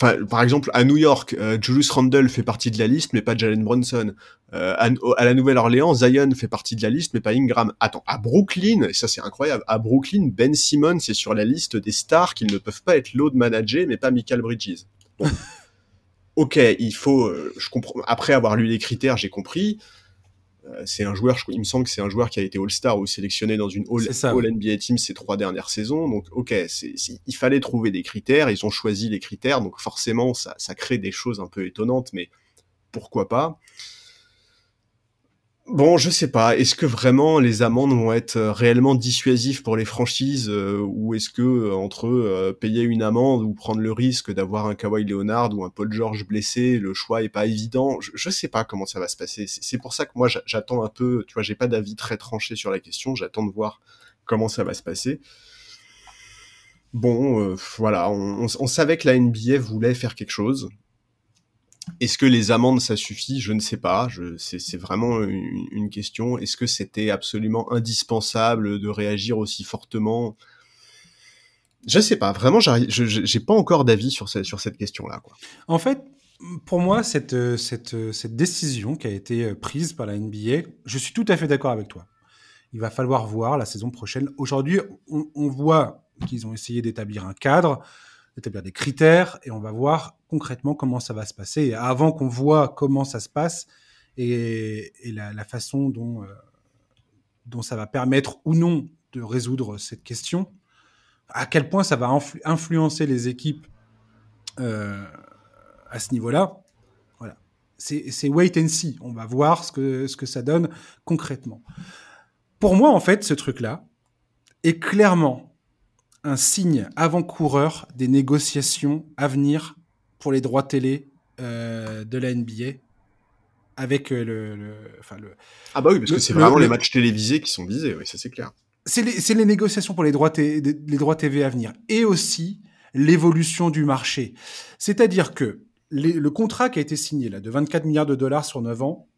Enfin, par exemple, à New York, euh, Julius Randle fait partie de la liste, mais pas Jalen Brunson. Euh, à, la Nouvelle-Orléans, Zion fait partie de la liste, mais pas Ingram. Attends, à Brooklyn, et ça c'est incroyable, à Brooklyn, Ben Simmons est sur la liste des stars qui ne peuvent pas être load manager, mais pas Michael Bridges. ok, il faut, euh, je comprends. Après avoir lu les critères, j'ai compris. Euh, c'est un joueur, il me semble que c'est un joueur qui a été All-Star ou sélectionné dans une All, NBA Team ces trois dernières saisons. Donc, ok, il fallait trouver des critères, ils ont choisi les critères, donc forcément, ça, ça crée des choses un peu étonnantes, mais pourquoi pas? Bon, je sais pas. Est-ce que vraiment les amendes vont être euh, réellement dissuasives pour les franchises euh, ou est-ce que euh, entre payer une amende ou prendre le risque d'avoir un Kawhi Leonard ou un Paul George blessé, le choix est pas évident. Je, je sais pas comment ça va se passer. C'est pour ça que moi j'attends un peu. Tu vois, j'ai pas d'avis très tranché sur la question. J'attends de voir comment ça va se passer. Bon, voilà, on, on, savait que la NBA voulait faire quelque chose. Est-ce que les amendes, ça suffit? Je ne sais pas. C'est vraiment une, question. Est-ce que c'était absolument indispensable de réagir aussi fortement? Je ne sais pas. Vraiment, je n'ai pas encore d'avis sur, cette question-là. En fait, pour moi, cette, cette, décision qui a été prise par la NBA, je suis tout à fait d'accord avec toi. Il va falloir voir la saison prochaine. Aujourd'hui, on voit qu'ils ont essayé d'établir un cadre établir des critères et on va voir concrètement comment ça va se passer. Avant qu'on voit comment ça se passe et, la, façon dont, euh, dont ça va permettre ou non de résoudre cette question, à quel point ça va influencer les équipes euh, à ce niveau-là, voilà. C'est wait and see. On va voir ce que, ce que ça donne concrètement. Pour moi, en fait, ce truc-là est clairement un signe avant-coureur des négociations à venir pour les droits télé euh, de la NBA avec euh, le, le, Ah bah oui, parce que c'est vraiment les matchs télévisés qui sont visés, oui, ça c'est clair. C'est les, les, négociations pour les droits, les droits TV à venir et aussi l'évolution du marché. C'est-à-dire que le contrat qui a été signé là, de 24 milliards de dollars sur 9 ans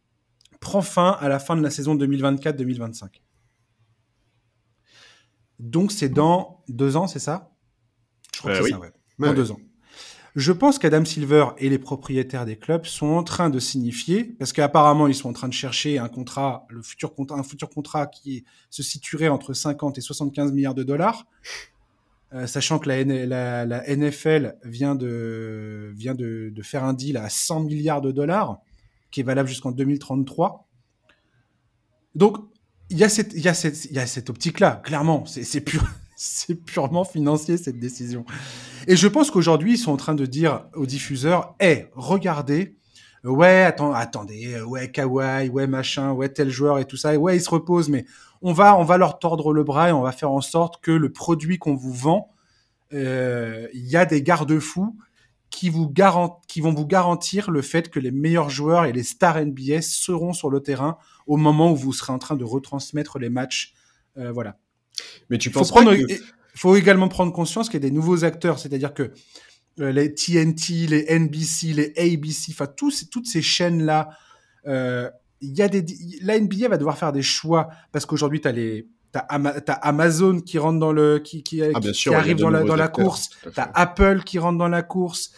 prend fin à la fin de la saison 2024-2025. Donc c'est dans deux ans, c'est ça? Je crois que euh, c'est ça, ouais. Dans deux ans. Je pense qu'Adam Silver et les propriétaires des clubs sont en train de signifier, parce qu'apparemment ils sont en train de chercher un contrat, le futur un futur contrat qui se situerait entre 50 et 75 milliards de dollars, euh, sachant que la, NFL vient, de, faire un deal à 100 milliards de dollars, qui est valable jusqu'en 2033. Donc il y a cette, y a cette, cette optique-là, clairement. C'est c'est purement financier cette décision. Et je pense qu'aujourd'hui, ils sont en train de dire aux diffuseurs, hé, regardez, ouais, attends, attendez, ouais, Kawhi, ouais, machin, ouais, tel joueur et tout ça, ouais, ils se reposent, mais on va, on va leur tordre le bras et on va faire en sorte que le produit qu'on vous vend il y a des garde-fous qui, vous qui vont vous garantir le fait que les meilleurs joueurs et les stars NBA seront sur le terrain au moment où vous serez en train de retransmettre les matchs. voilà. Mais tu penses faut Il faut également prendre conscience qu'il y a des nouveaux acteurs, c'est-à-dire que les TNT, les NBC, les ABC, enfin toutes ces chaînes-là, euh, y a des, la NBA va devoir faire des choix parce qu'aujourd'hui tu as les T'as Amazon qui rentre dans le qui qui, ah, qui, arrive dans la dans la course. T'as Apple qui rentre dans la course.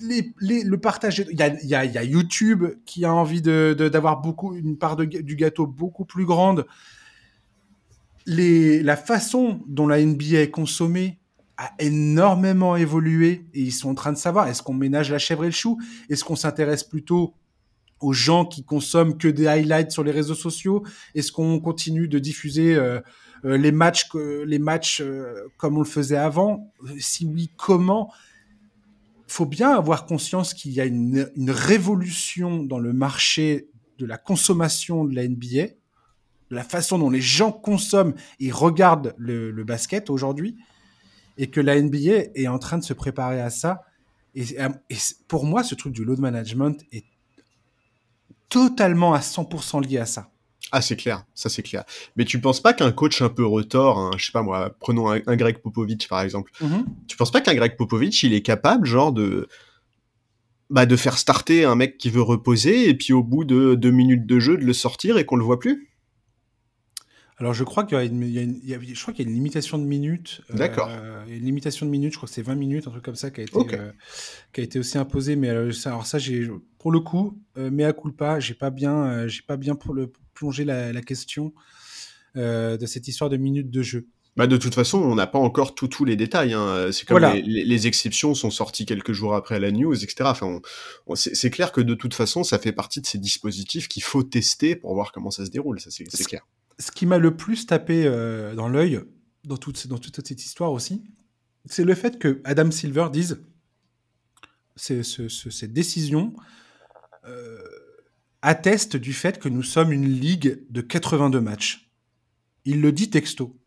Les, les, le partage. Il y a, y, a, y a YouTube qui a envie de d'avoir beaucoup une part de, du gâteau beaucoup plus grande. La façon dont la NBA est consommée a énormément évolué et ils sont en train de savoir est-ce qu'on ménage la chèvre et le chou? Est-ce qu'on s'intéresse plutôt aux gens qui consomment que des highlights sur les réseaux sociaux? Est-ce qu'on continue de diffuser euh, euh, les matchs, euh, comme on le faisait avant? Si oui, comment? Faut bien avoir conscience qu'il y a une, révolution dans le marché de la consommation de la NBA, la façon dont les gens consomment et regardent le, le basket aujourd'hui, et que la NBA est en train de se préparer à ça. Et, et pour moi, ce truc du load management est totalement à 100% lié à ça. Ah, c'est clair, ça c'est clair. Mais tu penses pas qu'un coach un peu retort, je sais pas moi, prenons un, Greg Popovich par exemple, mm-hmm. tu penses pas qu'un Greg Popovich, il est capable, genre, de, bah, de faire starter un mec qui veut reposer et puis au bout de deux minutes de jeu, de le sortir et qu'on le voit plus? Alors je crois qu'il y a une, je crois qu'il y a une limitation de minutes. Euh, D'accord. il y a une limitation de minutes, je crois que c'est 20 minutes, un truc comme ça qui a été, euh, qui a été aussi imposé. Mais euh, alors ça, j'ai, pour le coup, mea culpa, j'ai pas bien, j'ai pas bien pour le, plongé la, la question de cette histoire de minutes de jeu. Bah de toute façon, on n'a pas encore tous les détails. Hein. C'est comme les, les, exceptions sont sorties quelques jours après la news, etc. Enfin, c'est clair que de toute façon, ça fait partie de ces dispositifs qu'il faut tester pour voir comment ça se déroule. Ça, c'est clair ce qui m'a le plus tapé euh, dans l'œil dans toute, cette histoire aussi, c'est le fait que Adam Silver dise cette décision euh, atteste du fait que nous sommes une ligue de 82 matchs. Il le dit texto.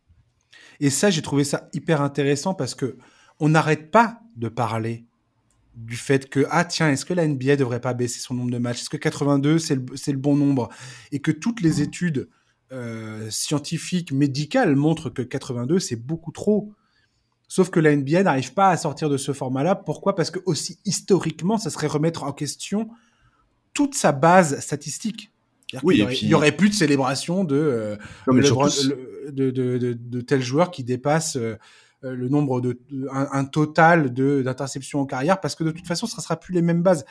Et ça, j'ai trouvé ça hyper intéressant parce que on n'arrête pas de parler du fait que ah tiens est-ce que la NBA devrait pas baisser son nombre de matchs? Est-ce que 82 c'est le, bon nombre? Et que toutes les études euh, scientifique, médical montre que 82, c'est beaucoup trop. Sauf que la NBA n'arrive pas à sortir de ce format-là. Pourquoi? Parce que aussi historiquement, ça serait remettre en question toute sa base statistique. Oui, il, y aurait, plus de célébration de, euh, de, de, de, tels joueurs qui dépassent euh, le nombre de, un, total d'interceptions en carrière parce que de toute façon, ce ne sera plus les mêmes bases.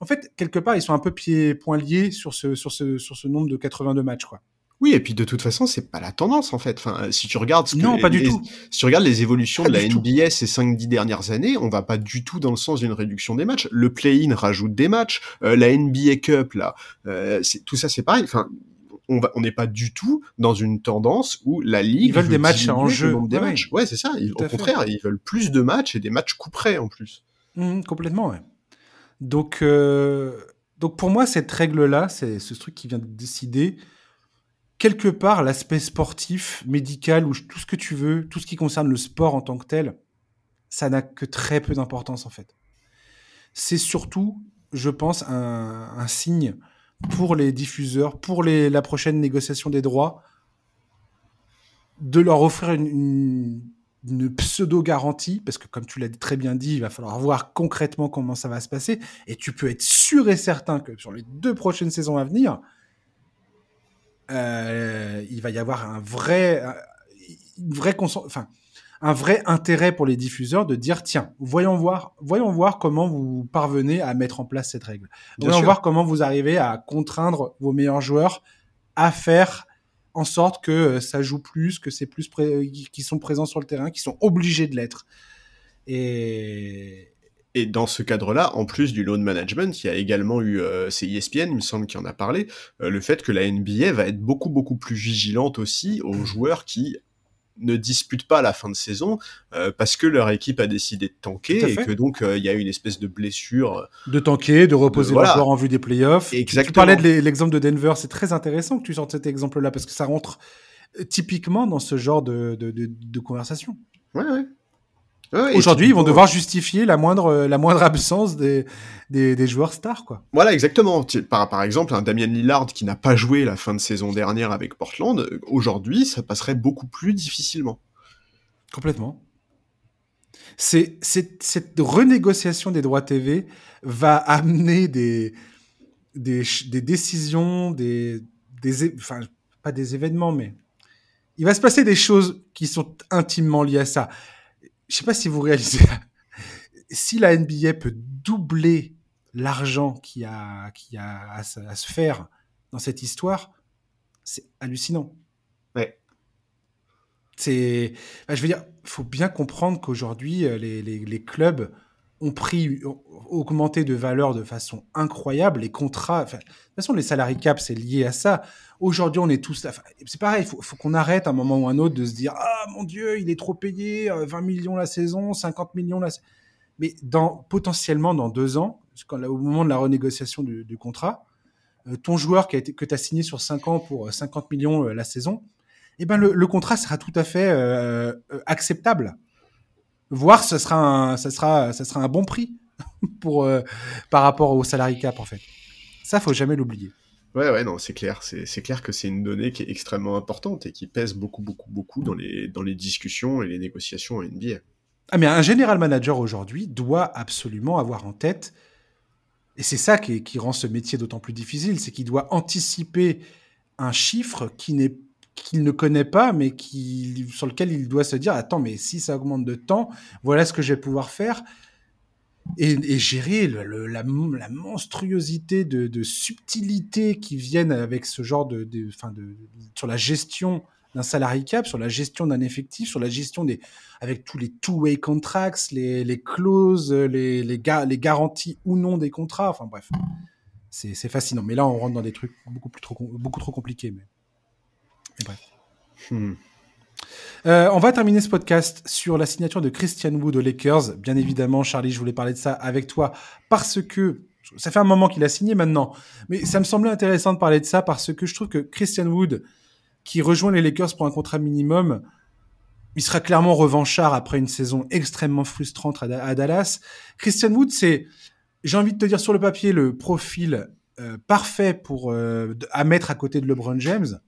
En fait, quelque part, ils sont un peu pieds poings liés sur ce, sur ce, sur ce nombre de 82 matchs, quoi. Oui, et puis de toute façon, c'est pas la tendance en fait. Enfin, si tu regardes ce non, pas du les, tout. Si tu regardes les évolutions de la NBA ces 5-10 dernières années, on va pas du tout dans le sens d'une réduction des matchs. Le play-in rajoute des matchs, euh, la NBA Cup là, euh, tout ça c'est pareil. Enfin, on va, on n'est pas du tout dans une tendance où la ligue ils veulent des matchs en jeu. Des ouais, matchs. ouais c'est ça. au contraire, ils veulent plus de matchs et des matchs couperets en plus. Mmh, complètement, ouais. Donc, euh, donc pour moi, cette règle-là, c'est ce truc qui vient de décider quelque part, l'aspect sportif, médical, ou tout ce que tu veux, tout ce qui concerne le sport en tant que tel, ça n'a que très peu d'importance en fait. C'est surtout, je pense, un, signe pour les diffuseurs, pour les, la prochaine négociation des droits, de leur offrir une, pseudo-garantie, parce que comme tu l'as très bien dit, il va falloir voir concrètement comment ça va se passer, et tu peux être sûr et certain que sur les deux prochaines saisons à venir, euh, il va y avoir un vrai, une vraie enfin, un vrai intérêt pour les diffuseurs de dire tiens, voyons voir, voyons voir comment vous parvenez à mettre en place cette règle. voyons voir comment vous arrivez à contraindre vos meilleurs joueurs à faire en sorte que euh, ça joue plus, que c'est plus qui sont présents sur le terrain, qui sont obligés de l'être. Et, et dans ce cadre-là, en plus du load management, il y a également eu, euh, c'est ESPN, il me semble, qui en a parlé, euh, le fait que la NBA va être beaucoup beaucoup plus vigilante aussi aux joueurs qui ne disputent pas la fin de saison euh, parce que leur équipe a décidé de tanker et que donc il y a une espèce de blessure. De tanker, de reposer de, joueurs en vue des playoffs. Exactement. Tu parlais de l'exemple de Denver, c'est très intéressant que tu sortes cet exemple-là parce que ça rentre typiquement dans ce genre de, de, de, de conversation. Ouais, ouais. Aujourd'hui, ils vont devoir justifier la moindre, la moindre absence des, des, joueurs stars, quoi. Voilà, exactement. Par, par exemple, un Damien Lillard qui n'a pas joué la fin de saison dernière avec Portland, aujourd'hui, ça passerait beaucoup plus difficilement. Complètement. C'est, cette renégociation des droits TV va amener des, des, des décisions, des, des, enfin, pas des événements, mais il va se passer des choses qui sont intimement liées à ça. Je sais pas si vous réalisez, si la NBA peut doubler l'argent qu'il y a, a à, se faire dans cette histoire, c'est hallucinant. Ouais. C'est, je veux dire, faut bien comprendre qu'aujourd'hui, euh, les, les, les, clubs ont pris, augmenté de valeur de façon incroyable. Les contrats, de toute façon, les salariés cap, c'est lié à ça. Aujourd'hui, on est tous C'est pareil, il faut, qu'on arrête à un moment ou un autre de se dire Ah mon Dieu, il est trop payé, 20 euh, millions la saison, 50 millions la saison. Mais potentiellement, dans deux ans, au moment de la renégociation du, contrat, euh, ton joueur qui a été, que tu as signé sur 5 ans pour 50 euh, millions la saison, eh ben le, contrat sera tout à fait acceptable voire ce sera un, ça sera, ça sera un bon prix pour, euh, par rapport au salary cap, en fait. Ça, faut jamais l'oublier. Ouais, ouais, non, c'est clair. C'est clair que c'est une donnée qui est extrêmement importante et qui pèse beaucoup, beaucoup, beaucoup dans les, dans les discussions et les négociations en NBA. Ah, mais un général manager aujourd'hui doit absolument avoir en tête, et c'est ça qui, qui, rend ce métier d'autant plus difficile, c'est qu'il doit anticiper un chiffre qui n'est qu'il ne connaît pas, mais qui, sur lequel il doit se dire attends, mais si ça augmente de temps, voilà ce que je vais pouvoir faire. Et, gérer la, monstruosité de, de, subtilité qui viennent avec ce genre de, de, de sur la gestion d'un salary cap, sur la gestion d'un effectif, sur la gestion des avec tous les two-way contracts, les, clauses, les, garanties ou non des contrats. Enfin bref, c'est fascinant. Mais là, on rentre dans des trucs beaucoup plus trop beaucoup trop compliqués. Mais Hmm. Euh, on va terminer ce podcast sur la signature de Christian Wood aux Lakers. Bien évidemment, Charlie, je voulais parler de ça avec toi parce que ça fait un moment qu'il a signé maintenant, mais ça me semblait intéressant de parler de ça parce que je trouve que Christian Wood, qui rejoint les Lakers pour un contrat minimum, il sera clairement revanchard après une saison extrêmement frustrante à, Dallas. Christian Wood, c'est, j'ai envie de te dire sur le papier, le profil euh, parfait pour euh, à mettre à côté de LeBron James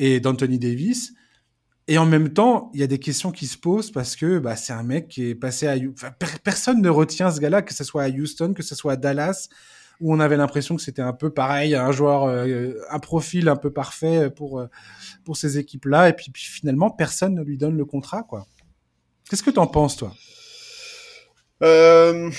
et d'Anthony Davis. Et en même temps, il y a des questions qui se posent parce que bah, c'est un mec qui est passé à... personne ne retient ce gars-là, que ce soit à Houston, que ce soit à Dallas, où on avait l'impression que c'était un peu pareil, un joueur, euh, un profil un peu parfait pour, euh, pour ces équipes-là. Et puis, finalement, personne ne lui donne le contrat. Qu'est-ce que tu en penses, toi? Euh...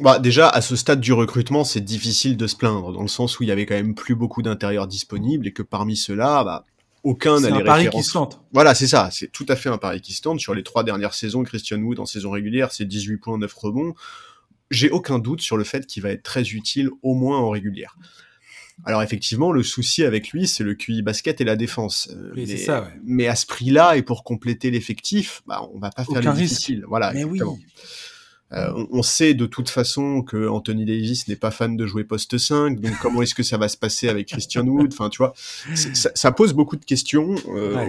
Bah, déjà, à ce stade du recrutement, c'est difficile de se plaindre, dans le sens où il y avait quand même plus beaucoup d'intérieurs disponibles et que parmi ceux-là, bah, aucun n'a les un pari qui se tente. Voilà, c'est ça. C'est tout à fait un pari qui se tente. Sur les trois dernières saisons, Christian Wood en saison régulière, c'est 18 points, 9 rebonds. J'ai aucun doute sur le fait qu'il va être très utile, au moins en régulière. Alors effectivement, le souci avec lui, c'est le QI basket et la défense. Euh, mais, ça, ouais. mais, à ce prix-là et pour compléter l'effectif, bah, on va pas faire le difficile. Voilà, mais oui. Euh, on, sait de toute façon que Anthony Davis n'est pas fan de jouer poste 5, donc comment est-ce que ça va se passer avec Christian Wood? Enfin, tu vois, ça, pose beaucoup de questions. Euh,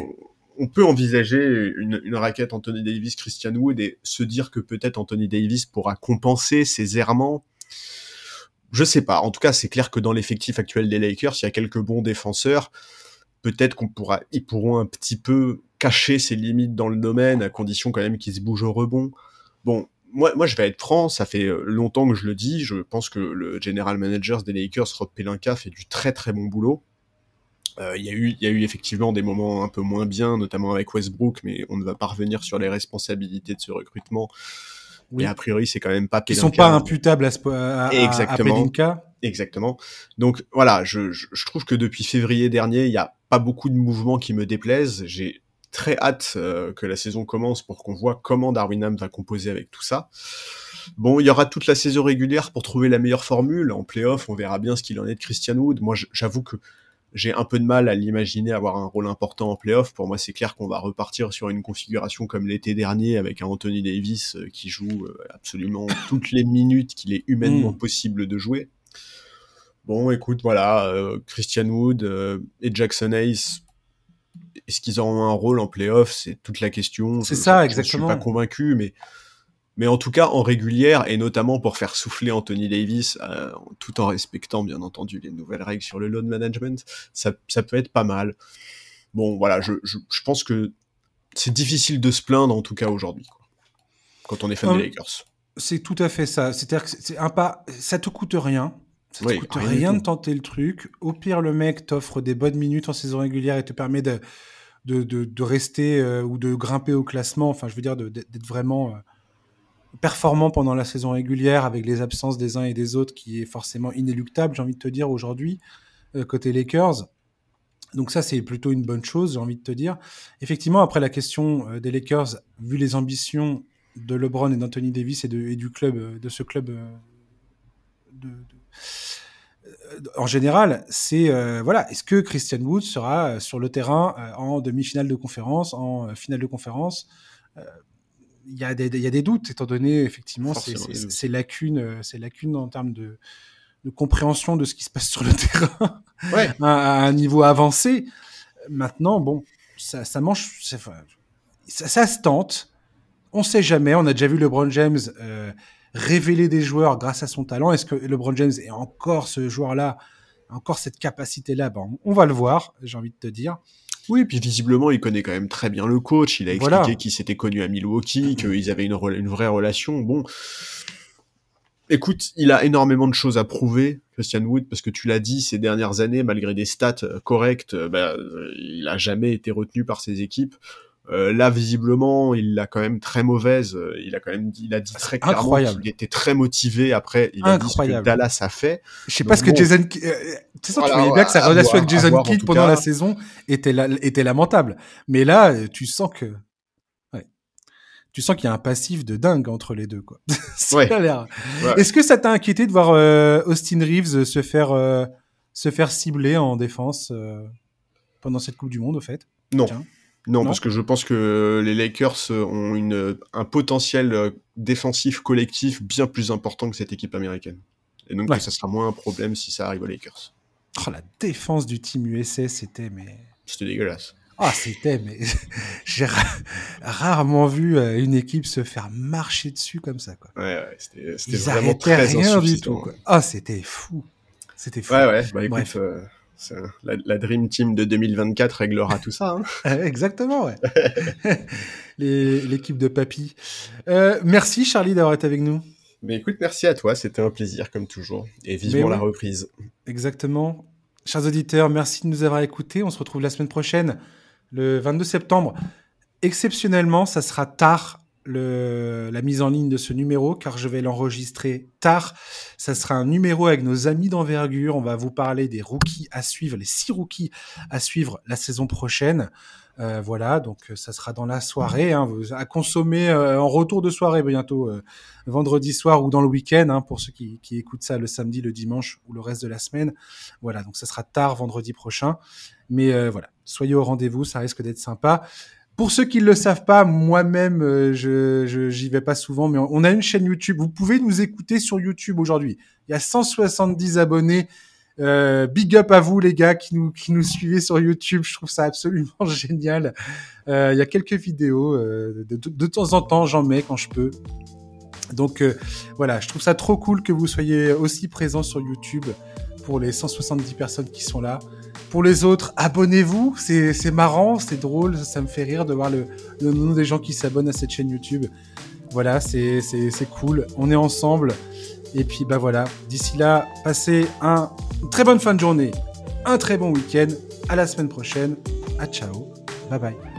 on peut envisager une, raquette Anthony Davis, Christian Wood et se dire que peut-être Anthony Davis pourra compenser ses errements. Je sais pas. En tout cas, c'est clair que dans l'effectif actuel des Lakers, il y a quelques bons défenseurs. Peut-être qu'on pourra, ils pourront un petit peu cacher ses limites dans le domaine, à condition quand même qu'ils se bougent au rebond. Bon, moi, moi, je vais être franc, ça fait euh, longtemps que je le dis. Je pense que le general manager des Lakers, Rob Pelinka, fait du très très bon boulot. Euh, il y, a eu, y a eu effectivement des moments un peu moins bien, notamment avec Westbrook, mais on ne va pas revenir sur les responsabilités de ce recrutement. Oui. Mais a priori, c'est quand même pas Pelinka. Ils sont pas imputables à, ce, à, Exactement. Pelinka. Exactement. Donc voilà, je, je, je, trouve que depuis février dernier, il n'y a pas beaucoup de mouvements qui me déplaisent. J'ai très hâte euh, que la saison commence pour qu'on voit comment Darwin Ham va composer avec tout ça. Bon, il y aura toute la saison régulière pour trouver la meilleure formule. En playoff, on verra bien ce qu'il en est de Christian Wood. Moi, j'avoue que j'ai un peu de mal à l'imaginer avoir un rôle important en playoff. Pour moi, c'est clair qu'on va repartir sur une configuration comme l'été dernier avec un Anthony Davis euh, qui joue euh, absolument toutes les minutes qu'il est humainement mm. possible de jouer. Bon, écoute, voilà, Christian Wood et Jackson Hayes, est-ce qu'ils auront un rôle en playoff? C'est toute la question. C'est ça, exactement. Je suis pas convaincu, mais mais en tout cas en régulière et notamment pour faire souffler Anthony Davis, euh, tout en respectant bien entendu les nouvelles règles sur le load management, ça, ça peut être pas mal. Bon, voilà, je, je, je pense que c'est difficile de se plaindre en tout cas aujourd'hui, quand on est fan des Lakers. C'est tout à fait ça. C'est-à-dire que c'est un pas, ça te coûte rien. Ça te coûte rien, de tenter le truc. Au pire, le mec t'offre des bonnes minutes en saison régulière et te permet de, de, de, de rester euh, ou de grimper au classement. Enfin, je veux dire, d'être vraiment euh, performant pendant la saison régulière avec les absences des uns et des autres qui est forcément inéluctable, j'ai envie de te dire, aujourd'hui, euh, côté Lakers. Donc ça, c'est plutôt une bonne chose, j'ai envie de te dire. Effectivement, après la question des Lakers, vu les ambitions de LeBron et d'Anthony Davis et, de, et, du club, de ce club de, en général, c'est euh, voilà, est-ce que Christian Wood sera euh, sur le terrain euh, en demi-finale de conférence, en finale de conférence? Il y, a des, y a des doutes, étant donné effectivement ces lacunes, ces lacunes en termes de, de, compréhension de ce qui se passe sur le terrain à, un niveau avancé. Maintenant, bon, ça, ça mange, ça, ça, se tente. On sait jamais. On a déjà vu LeBron James révéler des joueurs grâce à son talent. Est-ce que LeBron James est encore ce joueur-là, encore cette capacité-là? Ben, On va le voir, j'ai envie de te dire. Oui, puis visiblement, il connaît quand même très bien le coach. Il a expliqué qu'il s'était connu à Milwaukee, qu'ils avaient une, une vraie relation. Bon, écoute, il a énormément de choses à prouver, Christian Wood, parce que tu l'as dit, ces dernières années, malgré des stats euh, correctes, euh, ben, il a jamais été retenu par ses équipes. Euh, là, visiblement, il l'a quand même très mauvaise. Euh, il a quand même dit, il a dit très clairement qu'il était très motivé. Après, il a dit ce que Dallas a fait. Je sais pas ce que Jason. Euh, tu sais, tu voyais bien que sa relation avec Jason Kidd pendant la saison était, était lamentable. Mais là, tu sens que. Ouais. Tu sens qu'il y a un passif de dingue entre les deux, quoi. ouais. l'air. Est-ce que ça t'a inquiété de voir Austin Reeves se faire se faire cibler en défense pendant cette Coupe du Monde, au fait? Non. Non, parce que je pense que les Lakers ont une, un potentiel euh, défensif collectif bien plus important que cette équipe américaine. Et donc, ça sera moins un problème si ça arrive aux Lakers. Oh, la défense du team USA, c'était mais. C'était dégueulasse. Ah, c'était, mais j'ai rarement vu euh, une équipe se faire marcher dessus comme ça, quoi. Ouais, ouais, c'était vraiment très rien du tout, quoi. Ah, c'était fou. C'était fou. Ouais, ouais, bah écoute, euh, la, Dream Team de 2024 réglera tout ça. Hein. Exactement, ouais. L'équipe de papy. Euh, merci Charlie d'avoir été avec nous. Mais écoute, merci à toi, c'était un plaisir comme toujours. Et vivement la reprise. Exactement. Chers auditeurs, merci de nous avoir écoutés. On se retrouve la semaine prochaine, le 22 septembre. Exceptionnellement, ça sera tard le, la mise en ligne de ce numéro car je vais l'enregistrer tard. Ça sera un numéro avec nos amis d'envergure. On va vous parler des rookies à suivre, les six rookies à suivre la saison prochaine. Euh, voilà, donc euh, ça sera dans la soirée, hein, à consommer euh, en retour de soirée bientôt, euh, vendredi soir ou dans le week-end, hein, pour ceux qui, qui, écoutent ça le samedi, le dimanche ou le reste de la semaine. Voilà, donc ça sera tard vendredi prochain. Mais voilà, soyez au rendez-vous, ça risque d'être sympa. Pour ceux qui ne le savent pas, moi-même, euh, je j'y vais pas souvent, mais on a une chaîne YouTube. Vous pouvez nous écouter sur YouTube aujourd'hui. Il y a 170 abonnés. Euh, big up à vous les gars qui nous qui nous suivez sur YouTube. Je trouve ça absolument génial. Euh, il y a quelques vidéos euh, de, de, de, temps en temps, j'en mets quand je peux. Donc euh, voilà, je trouve ça trop cool que vous soyez aussi présents sur YouTube pour les 170 personnes qui sont là. Pour les autres, abonnez-vous, c'est marrant, c'est drôle, ça me fait rire de voir le, nom des gens qui s'abonnent à cette chaîne YouTube. Voilà, c'est cool, on est ensemble. Et puis bah voilà, d'ici là, passez un, une très bonne fin de journée, un très bon week-end, à la semaine prochaine, à ciao, bye bye.